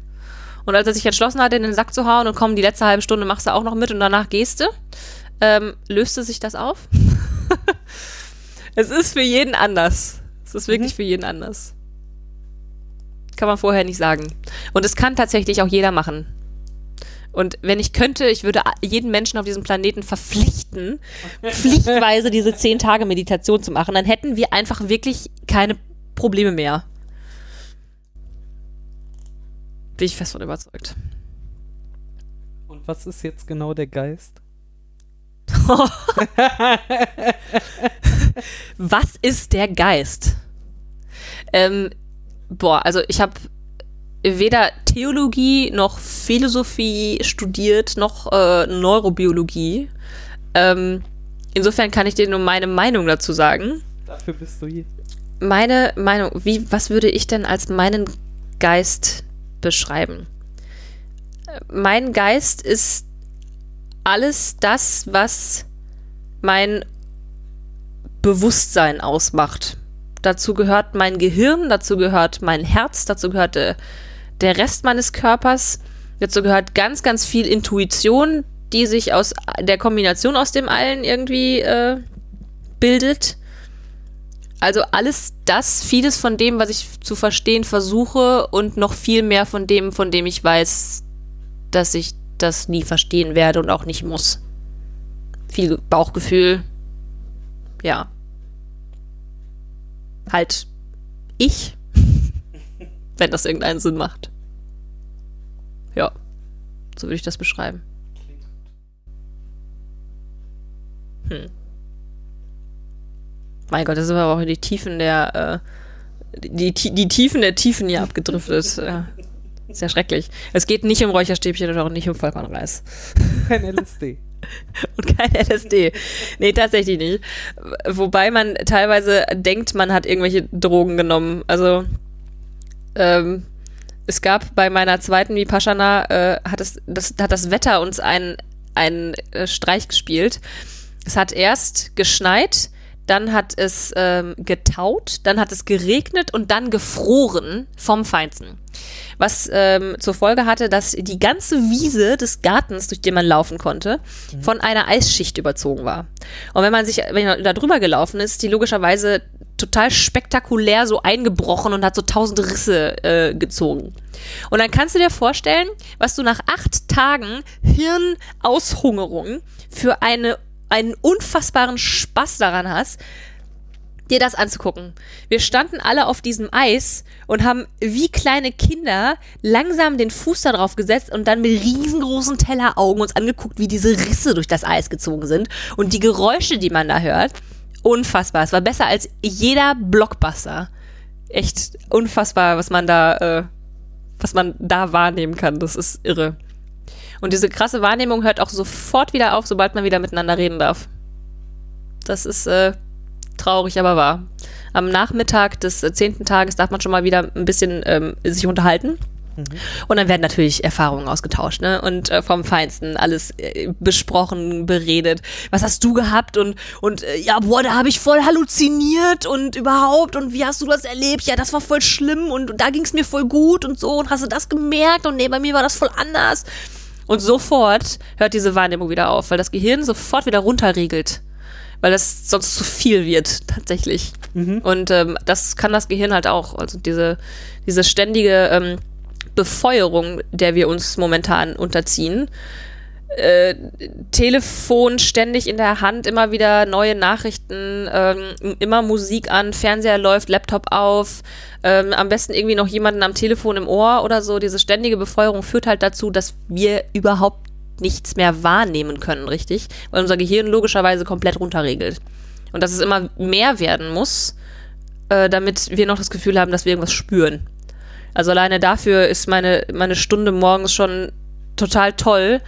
Und als er sich entschlossen hat, in den Sack zu hauen und komm, die letzte halbe Stunde machst du auch noch mit und danach gehst du, ähm, löste sich das auf. es ist für jeden anders. Es ist wirklich mhm. für jeden anders. Kann man vorher nicht sagen. Und es kann tatsächlich auch jeder machen. Und wenn ich könnte, ich würde jeden Menschen auf diesem Planeten verpflichten, pflichtweise diese 10 Tage Meditation zu machen. Dann hätten wir einfach wirklich keine Probleme mehr. Bin ich fest von überzeugt. Und was ist jetzt genau der Geist? was ist der Geist? Ähm, boah, also ich habe weder Theologie noch Philosophie studiert, noch äh, Neurobiologie. Ähm, insofern kann ich dir nur meine Meinung dazu sagen. Dafür bist du hier. Meine Meinung, wie, was würde ich denn als meinen Geist beschreiben. Mein Geist ist alles das, was mein Bewusstsein ausmacht. Dazu gehört mein Gehirn, dazu gehört mein Herz, dazu gehört der, Rest meines Körpers, dazu gehört ganz, ganz viel Intuition, die sich aus der Kombination aus dem allen irgendwie äh, bildet. Also alles das, vieles von dem, was ich zu verstehen versuche und noch viel mehr von dem, von dem ich weiß, dass ich das nie verstehen werde und auch nicht muss. Viel Bauchgefühl. Ja. Halt ich, wenn das irgendeinen Sinn macht. Ja, so würde ich das beschreiben. Hm. Mein Gott, das sind aber auch die Tiefen der, äh, die, die, die Tiefen der Tiefen hier abgedriftet. ja. Sehr schrecklich. Es geht nicht um Räucherstäbchen und auch nicht um Vollkornreis. Kein LSD. Und kein LSD. Nee, tatsächlich nicht. Wobei man teilweise denkt, man hat irgendwelche Drogen genommen. Also, ähm, es gab bei meiner zweiten Vipassana, äh, hat, es, das, hat das Wetter uns einen, einen äh, Streich gespielt. Es hat erst geschneit, dann hat es ähm, getaut, dann hat es geregnet und dann gefroren vom Feinsten. Was ähm, zur Folge hatte, dass die ganze Wiese des Gartens, durch den man laufen konnte, mhm. von einer Eisschicht überzogen war. Und wenn man sich, wenn man da drüber gelaufen ist, die logischerweise total spektakulär so eingebrochen und hat so tausend Risse äh, gezogen. Und dann kannst du dir vorstellen, was du nach acht Tagen Hirnaushungerung für eine einen unfassbaren Spaß daran hast, dir das anzugucken. Wir standen alle auf diesem Eis und haben wie kleine Kinder langsam den Fuß da drauf gesetzt und dann mit riesengroßen Telleraugen uns angeguckt, wie diese Risse durch das Eis gezogen sind und die Geräusche, die man da hört. Unfassbar. Es war besser als jeder Blockbuster. Echt unfassbar, was man da, äh, was man da wahrnehmen kann. Das ist irre. Und diese krasse Wahrnehmung hört auch sofort wieder auf, sobald man wieder miteinander reden darf. Das ist äh, traurig, aber wahr. Am Nachmittag des äh, zehnten Tages darf man schon mal wieder ein bisschen ähm, sich unterhalten. Mhm. Und dann werden natürlich Erfahrungen ausgetauscht, ne? Und äh, vom Feinsten alles äh, besprochen, beredet. Was hast du gehabt? Und, und äh, ja, boah, da habe ich voll halluziniert und überhaupt. Und wie hast du das erlebt? Ja, das war voll schlimm und da ging es mir voll gut und so. Und hast du das gemerkt? Und nee, bei mir war das voll anders. Und sofort hört diese Wahrnehmung wieder auf, weil das Gehirn sofort wieder runterriegelt. Weil das sonst zu viel wird, tatsächlich. Mhm. Und ähm, das kann das Gehirn halt auch. Also diese, diese ständige ähm, Befeuerung, der wir uns momentan unterziehen, äh, Telefon ständig in der Hand, immer wieder neue Nachrichten, ähm, immer Musik an, Fernseher läuft, Laptop auf, ähm, am besten irgendwie noch jemanden am Telefon im Ohr oder so. Diese ständige Befeuerung führt halt dazu, dass wir überhaupt nichts mehr wahrnehmen können, richtig? Weil unser Gehirn logischerweise komplett runterregelt. Und dass es immer mehr werden muss, äh, damit wir noch das Gefühl haben, dass wir irgendwas spüren. Also alleine dafür ist meine, meine Stunde morgens schon total toll,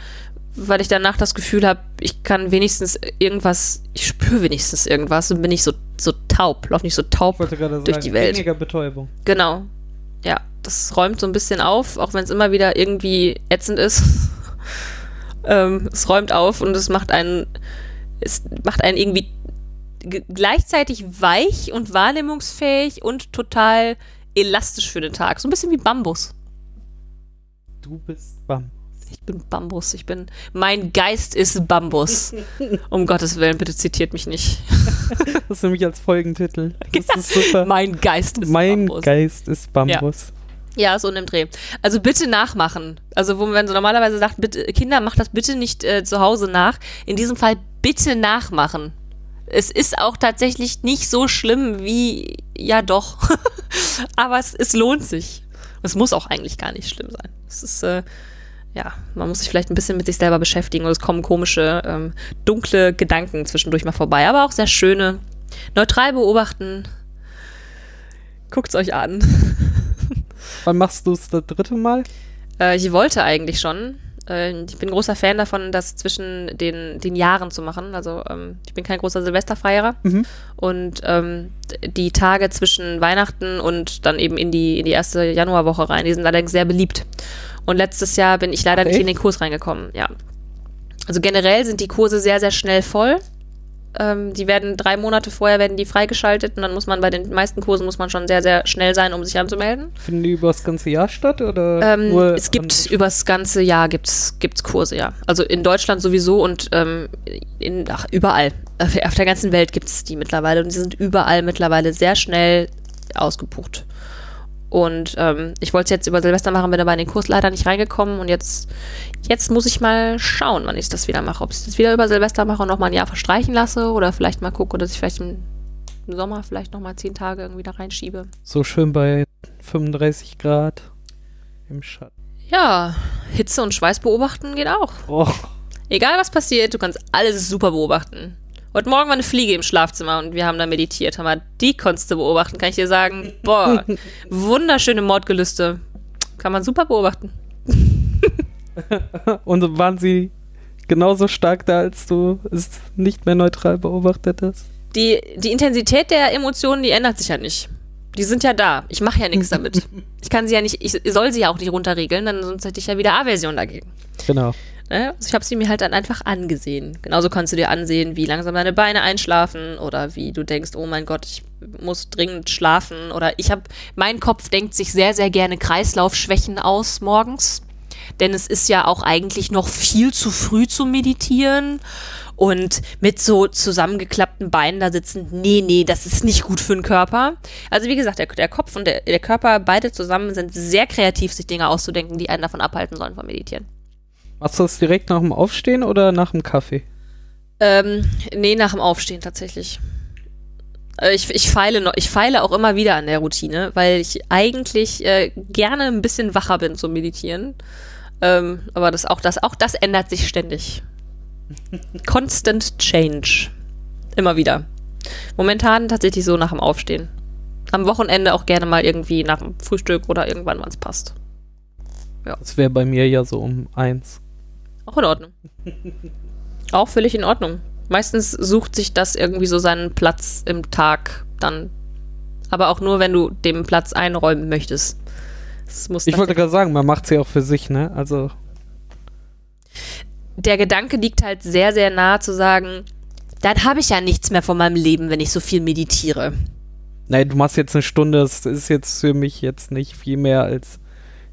weil ich danach das Gefühl habe, ich kann wenigstens irgendwas, ich spüre wenigstens irgendwas und bin nicht so, so taub, laufe nicht so taub durch sagen, die Welt. Weniger Betäubung. Genau. Ja, das räumt so ein bisschen auf, auch wenn es immer wieder irgendwie ätzend ist. ähm, es räumt auf und es macht einen, es macht einen irgendwie gleichzeitig weich und wahrnehmungsfähig und total elastisch für den Tag. So ein bisschen wie Bambus. Du bist Bambus. Ich bin Bambus. Ich bin. Mein Geist ist Bambus. um Gottes Willen, bitte zitiert mich nicht. das ist nämlich als Folgentitel. Das ist super. Mein Geist ist mein Bambus. Mein Geist ist Bambus. Ja. ja. so in dem Dreh. Also bitte nachmachen. Also, wo man so normalerweise sagt, bitte, Kinder, macht das bitte nicht äh, zu Hause nach. In diesem Fall bitte nachmachen. Es ist auch tatsächlich nicht so schlimm wie, ja doch. Aber es, es lohnt sich. Es muss auch eigentlich gar nicht schlimm sein. Es ist, äh, ja, man muss sich vielleicht ein bisschen mit sich selber beschäftigen und es kommen komische, ähm, dunkle Gedanken zwischendurch mal vorbei, aber auch sehr schöne. Neutral beobachten. Guckt's euch an. Wann machst du es das dritte Mal? Äh, ich wollte eigentlich schon. Äh, ich bin großer Fan davon, das zwischen den, den Jahren zu machen. Also ähm, ich bin kein großer Silvesterfeierer. Mhm. Und ähm, die Tage zwischen Weihnachten und dann eben in die, in die erste Januarwoche rein, die sind allerdings sehr beliebt. Und letztes Jahr bin ich leider Ach, nicht in den Kurs reingekommen, ja. Also generell sind die Kurse sehr, sehr schnell voll. Ähm, die werden drei Monate vorher werden die freigeschaltet und dann muss man bei den meisten Kursen muss man schon sehr, sehr schnell sein, um sich anzumelden. Finden die über das ganze Jahr statt oder? Ähm, nur es gibt über das ganze Jahr gibt's, gibt's Kurse, ja. Also in Deutschland sowieso und ähm, in, ach, überall. Auf der ganzen Welt gibt es die mittlerweile und die sind überall mittlerweile sehr schnell ausgebucht. Und ähm, ich wollte es jetzt über Silvester machen, bin aber in den Kurs leider nicht reingekommen. Und jetzt, jetzt muss ich mal schauen, wann ich das wieder mache. Ob ich das wieder über Silvester mache und nochmal ein Jahr verstreichen lasse oder vielleicht mal gucke, dass ich vielleicht im, Sommer vielleicht nochmal zehn Tage irgendwie da reinschiebe. So schön bei 35 Grad im Schatten. Ja, Hitze und Schweiß beobachten geht auch. Oh. Egal was passiert, du kannst alles super beobachten. Heute Morgen war eine Fliege im Schlafzimmer und wir haben da meditiert. Haben wir die konntest du beobachten, kann ich dir sagen. Boah, wunderschöne Mordgelüste. Kann man super beobachten. und waren sie genauso stark da, als du es nicht mehr neutral beobachtet hast? Die, die Intensität der Emotionen, die ändert sich ja nicht. Die sind ja da. Ich mache ja nichts damit. Ich kann sie ja nicht, ich soll sie ja auch nicht runterregeln, dann sonst hätte ich ja wieder Aversion dagegen. Genau. Ne? Also ich habe sie mir halt dann einfach angesehen. Genauso kannst du dir ansehen, wie langsam deine Beine einschlafen oder wie du denkst, oh mein Gott, ich muss dringend schlafen oder ich habe, mein Kopf denkt sich sehr, sehr gerne Kreislaufschwächen aus morgens, denn es ist ja auch eigentlich noch viel zu früh zu meditieren und mit so zusammengeklappten Beinen da sitzen, nee, nee, das ist nicht gut für den Körper. Also wie gesagt, der, der Kopf und der, der Körper, beide zusammen sind sehr kreativ, sich Dinge auszudenken, die einen davon abhalten sollen vom Meditieren. Machst du das direkt nach dem Aufstehen oder nach dem Kaffee? Ähm, nee, nach dem Aufstehen tatsächlich. Äh, Ich, ich, feile noch, ich feile auch immer wieder an der Routine, weil ich eigentlich äh, gerne ein bisschen wacher bin zum Meditieren. Ähm, aber das auch, das auch das ändert sich ständig. Constant Change. Immer wieder. Momentan tatsächlich so nach dem Aufstehen. Am Wochenende auch gerne mal irgendwie nach dem Frühstück oder irgendwann, wann es passt. Das wäre bei mir ja so um eins. Auch in Ordnung. auch völlig in Ordnung. Meistens sucht sich das irgendwie so seinen Platz im Tag dann. Aber auch nur, wenn du dem Platz einräumen möchtest. Ich wollte gerade sagen, man macht sie auch für sich, ne? Also, der Gedanke liegt halt sehr, sehr nah zu sagen, dann habe ich ja nichts mehr von meinem Leben, wenn ich so viel meditiere. nein, du machst jetzt eine Stunde, das ist jetzt für mich jetzt nicht viel mehr als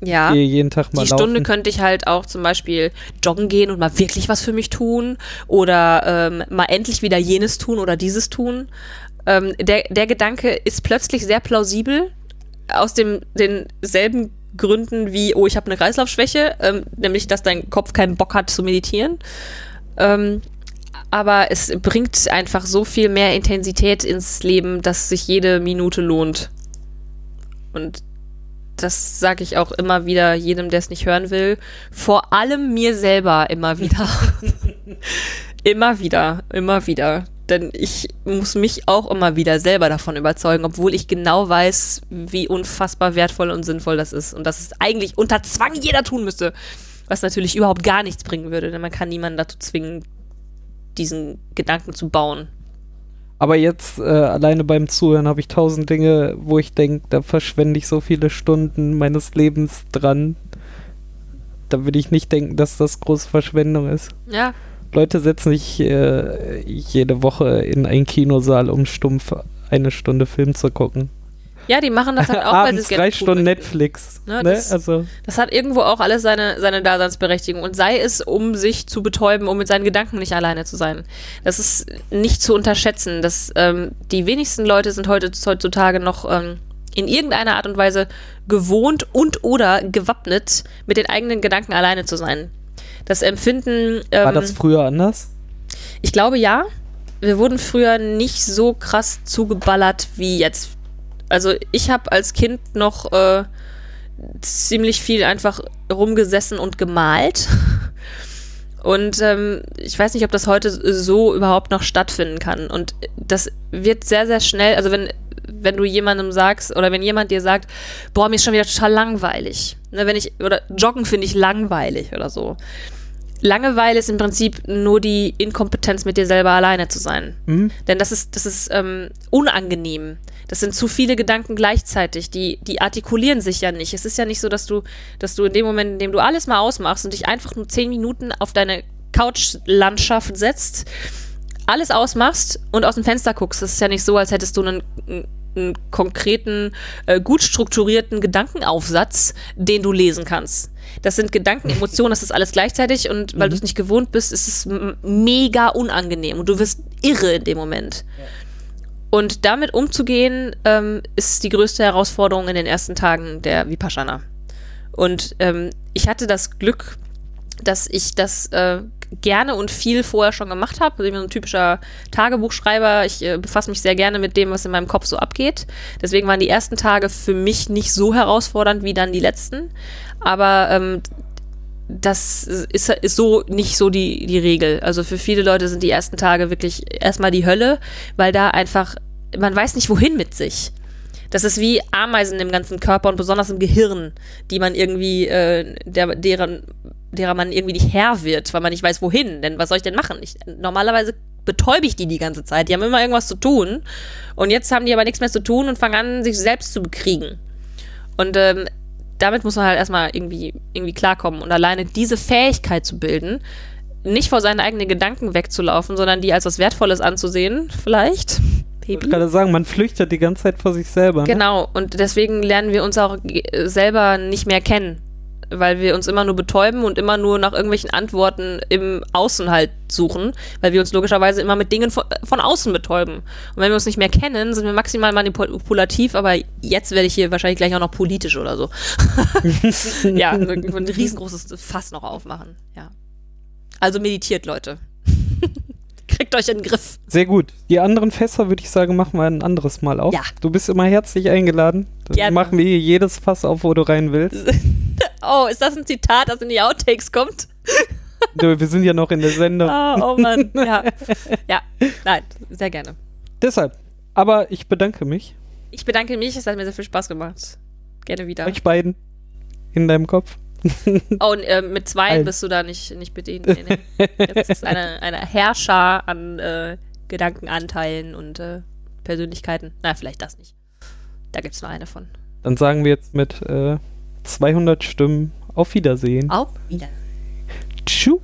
Ja. gehe jeden Tag mal Die laufen. Stunde könnte ich halt auch zum Beispiel joggen gehen und mal wirklich was für mich tun oder ähm, mal endlich wieder jenes tun oder dieses tun. Ähm, der, der Gedanke ist plötzlich sehr plausibel aus dem, denselben Gründen wie, oh, ich habe eine Kreislaufschwäche, ähm, nämlich, dass dein Kopf keinen Bock hat zu meditieren. Ähm, aber es bringt einfach so viel mehr Intensität ins Leben, dass sich jede Minute lohnt. Und das sage ich auch immer wieder jedem, der es nicht hören will. Vor allem mir selber immer wieder. immer wieder, immer wieder. Denn ich muss mich auch immer wieder selber davon überzeugen, obwohl ich genau weiß, wie unfassbar wertvoll und sinnvoll das ist. Und dass es eigentlich unter Zwang jeder tun müsste. Was natürlich überhaupt gar nichts bringen würde, denn man kann niemanden dazu zwingen, diesen Gedanken zu bauen. Aber jetzt äh, alleine beim Zuhören habe ich tausend Dinge, wo ich denke, da verschwende ich so viele Stunden meines Lebens dran. Da würde ich nicht denken, dass das große Verschwendung ist. Ja, Leute setzen sich äh, jede Woche in einen Kinosaal, um stumpf eine Stunde Film zu gucken. Ja, die machen das halt auch, weil sie es drei tun Stunden. Netflix. Ne, Ne, das- Also, Das hat irgendwo auch alles seine, seine Daseinsberechtigung. Und sei es, um sich zu betäuben, um mit seinen Gedanken nicht alleine zu sein. Das ist nicht zu unterschätzen. Das, ähm, die wenigsten Leute sind heute, heutzutage noch ähm, in irgendeiner Art und Weise gewohnt und oder gewappnet, mit den eigenen Gedanken alleine zu sein. Das Empfinden. Ähm, war das früher anders? ich glaube ja. Wir wurden früher nicht so krass zugeballert wie jetzt. Also ich habe als Kind noch äh, ziemlich viel einfach rumgesessen und gemalt. Und ähm, ich weiß nicht, ob das heute so überhaupt noch stattfinden kann. Und das wird sehr, sehr schnell, also wenn, wenn du jemandem sagst, oder wenn jemand dir sagt, boah, mir ist schon wieder total langweilig. Ne, wenn ich, oder joggen finde ich langweilig oder so. Langeweile ist im Prinzip nur die Inkompetenz, mit dir selber alleine zu sein. Hm? Denn das ist, das ist ähm, unangenehm. Das sind zu viele Gedanken gleichzeitig, die, die artikulieren sich ja nicht. Es ist ja nicht so, dass du, dass du in dem Moment, in dem du alles mal ausmachst und dich einfach nur zehn Minuten auf deine Couchlandschaft setzt, alles ausmachst und aus dem Fenster guckst. Das ist ja nicht so, als hättest du einen, einen konkreten, äh, gut strukturierten Gedankenaufsatz, den du lesen kannst. Das sind Gedanken, Emotionen, das ist alles gleichzeitig und weil du es nicht gewohnt bist, ist es mega unangenehm und du wirst irre in dem Moment. Und damit umzugehen, ähm, ist die größte Herausforderung in den ersten Tagen der Vipassana. Und ähm, ich hatte das Glück, dass ich das äh, gerne und viel vorher schon gemacht habe. Also ich bin so ein typischer Tagebuchschreiber. Ich äh, befasse mich sehr gerne mit dem, was in meinem Kopf so abgeht. Deswegen waren die ersten Tage für mich nicht so herausfordernd wie dann die letzten. Aber ähm, das ist, ist so nicht so die, die Regel. Also für viele Leute sind die ersten Tage wirklich erstmal die Hölle, weil da einfach, man weiß nicht wohin mit sich. Das ist wie Ameisen im ganzen Körper und besonders im Gehirn, die man irgendwie, äh, der, deren, derer man irgendwie nicht Herr wird, weil man nicht weiß, wohin. Denn was soll ich denn machen? Ich, normalerweise betäube ich die die ganze Zeit. Die haben immer irgendwas zu tun. Und jetzt haben die aber nichts mehr zu tun und fangen an, sich selbst zu bekriegen. Und ähm, damit muss man halt erstmal irgendwie, irgendwie klarkommen. Und alleine diese Fähigkeit zu bilden, nicht vor seinen eigenen Gedanken wegzulaufen, sondern die als was Wertvolles anzusehen, vielleicht. Ich wollte gerade sagen, man flüchtet die ganze Zeit vor sich selber. Ne? Genau, und deswegen lernen wir uns auch selber nicht mehr kennen, weil wir uns immer nur betäuben und immer nur nach irgendwelchen Antworten im Außen halt suchen, weil wir uns logischerweise immer mit Dingen von, von außen betäuben. Und wenn wir uns nicht mehr kennen, sind wir maximal manipulativ, aber jetzt werde ich hier wahrscheinlich gleich auch noch politisch oder so. ja, ein riesengroßes Fass noch aufmachen, ja. Also meditiert, Leute. Kriegt euch in den Griff. Sehr gut. Die anderen Fässer würde ich sagen, machen wir ein anderes Mal auf. Ja. Du bist immer herzlich eingeladen. Dann Gerne. machen wir hier jedes Fass auf, wo du rein willst. Oh, ist das ein Zitat, das in die Outtakes kommt? wir sind ja noch in der Sendung. Ah, oh Mann. Ja. ja, nein, sehr gerne. Deshalb. Aber ich bedanke mich. Ich bedanke mich, es hat mir sehr viel Spaß gemacht. Gerne wieder. Euch beiden. In deinem Kopf. Oh, und äh, mit zwei Allen. bist du da nicht, nicht bedient. Nee, nee. Jetzt ist eine, eine Herrscher an äh, Gedankenanteilen und äh, Persönlichkeiten. Na, vielleicht das nicht. Da gibt es nur eine von. Dann sagen wir jetzt mit äh, 200 Stimmen auf Wiedersehen. Auf Wieder. Tschüss.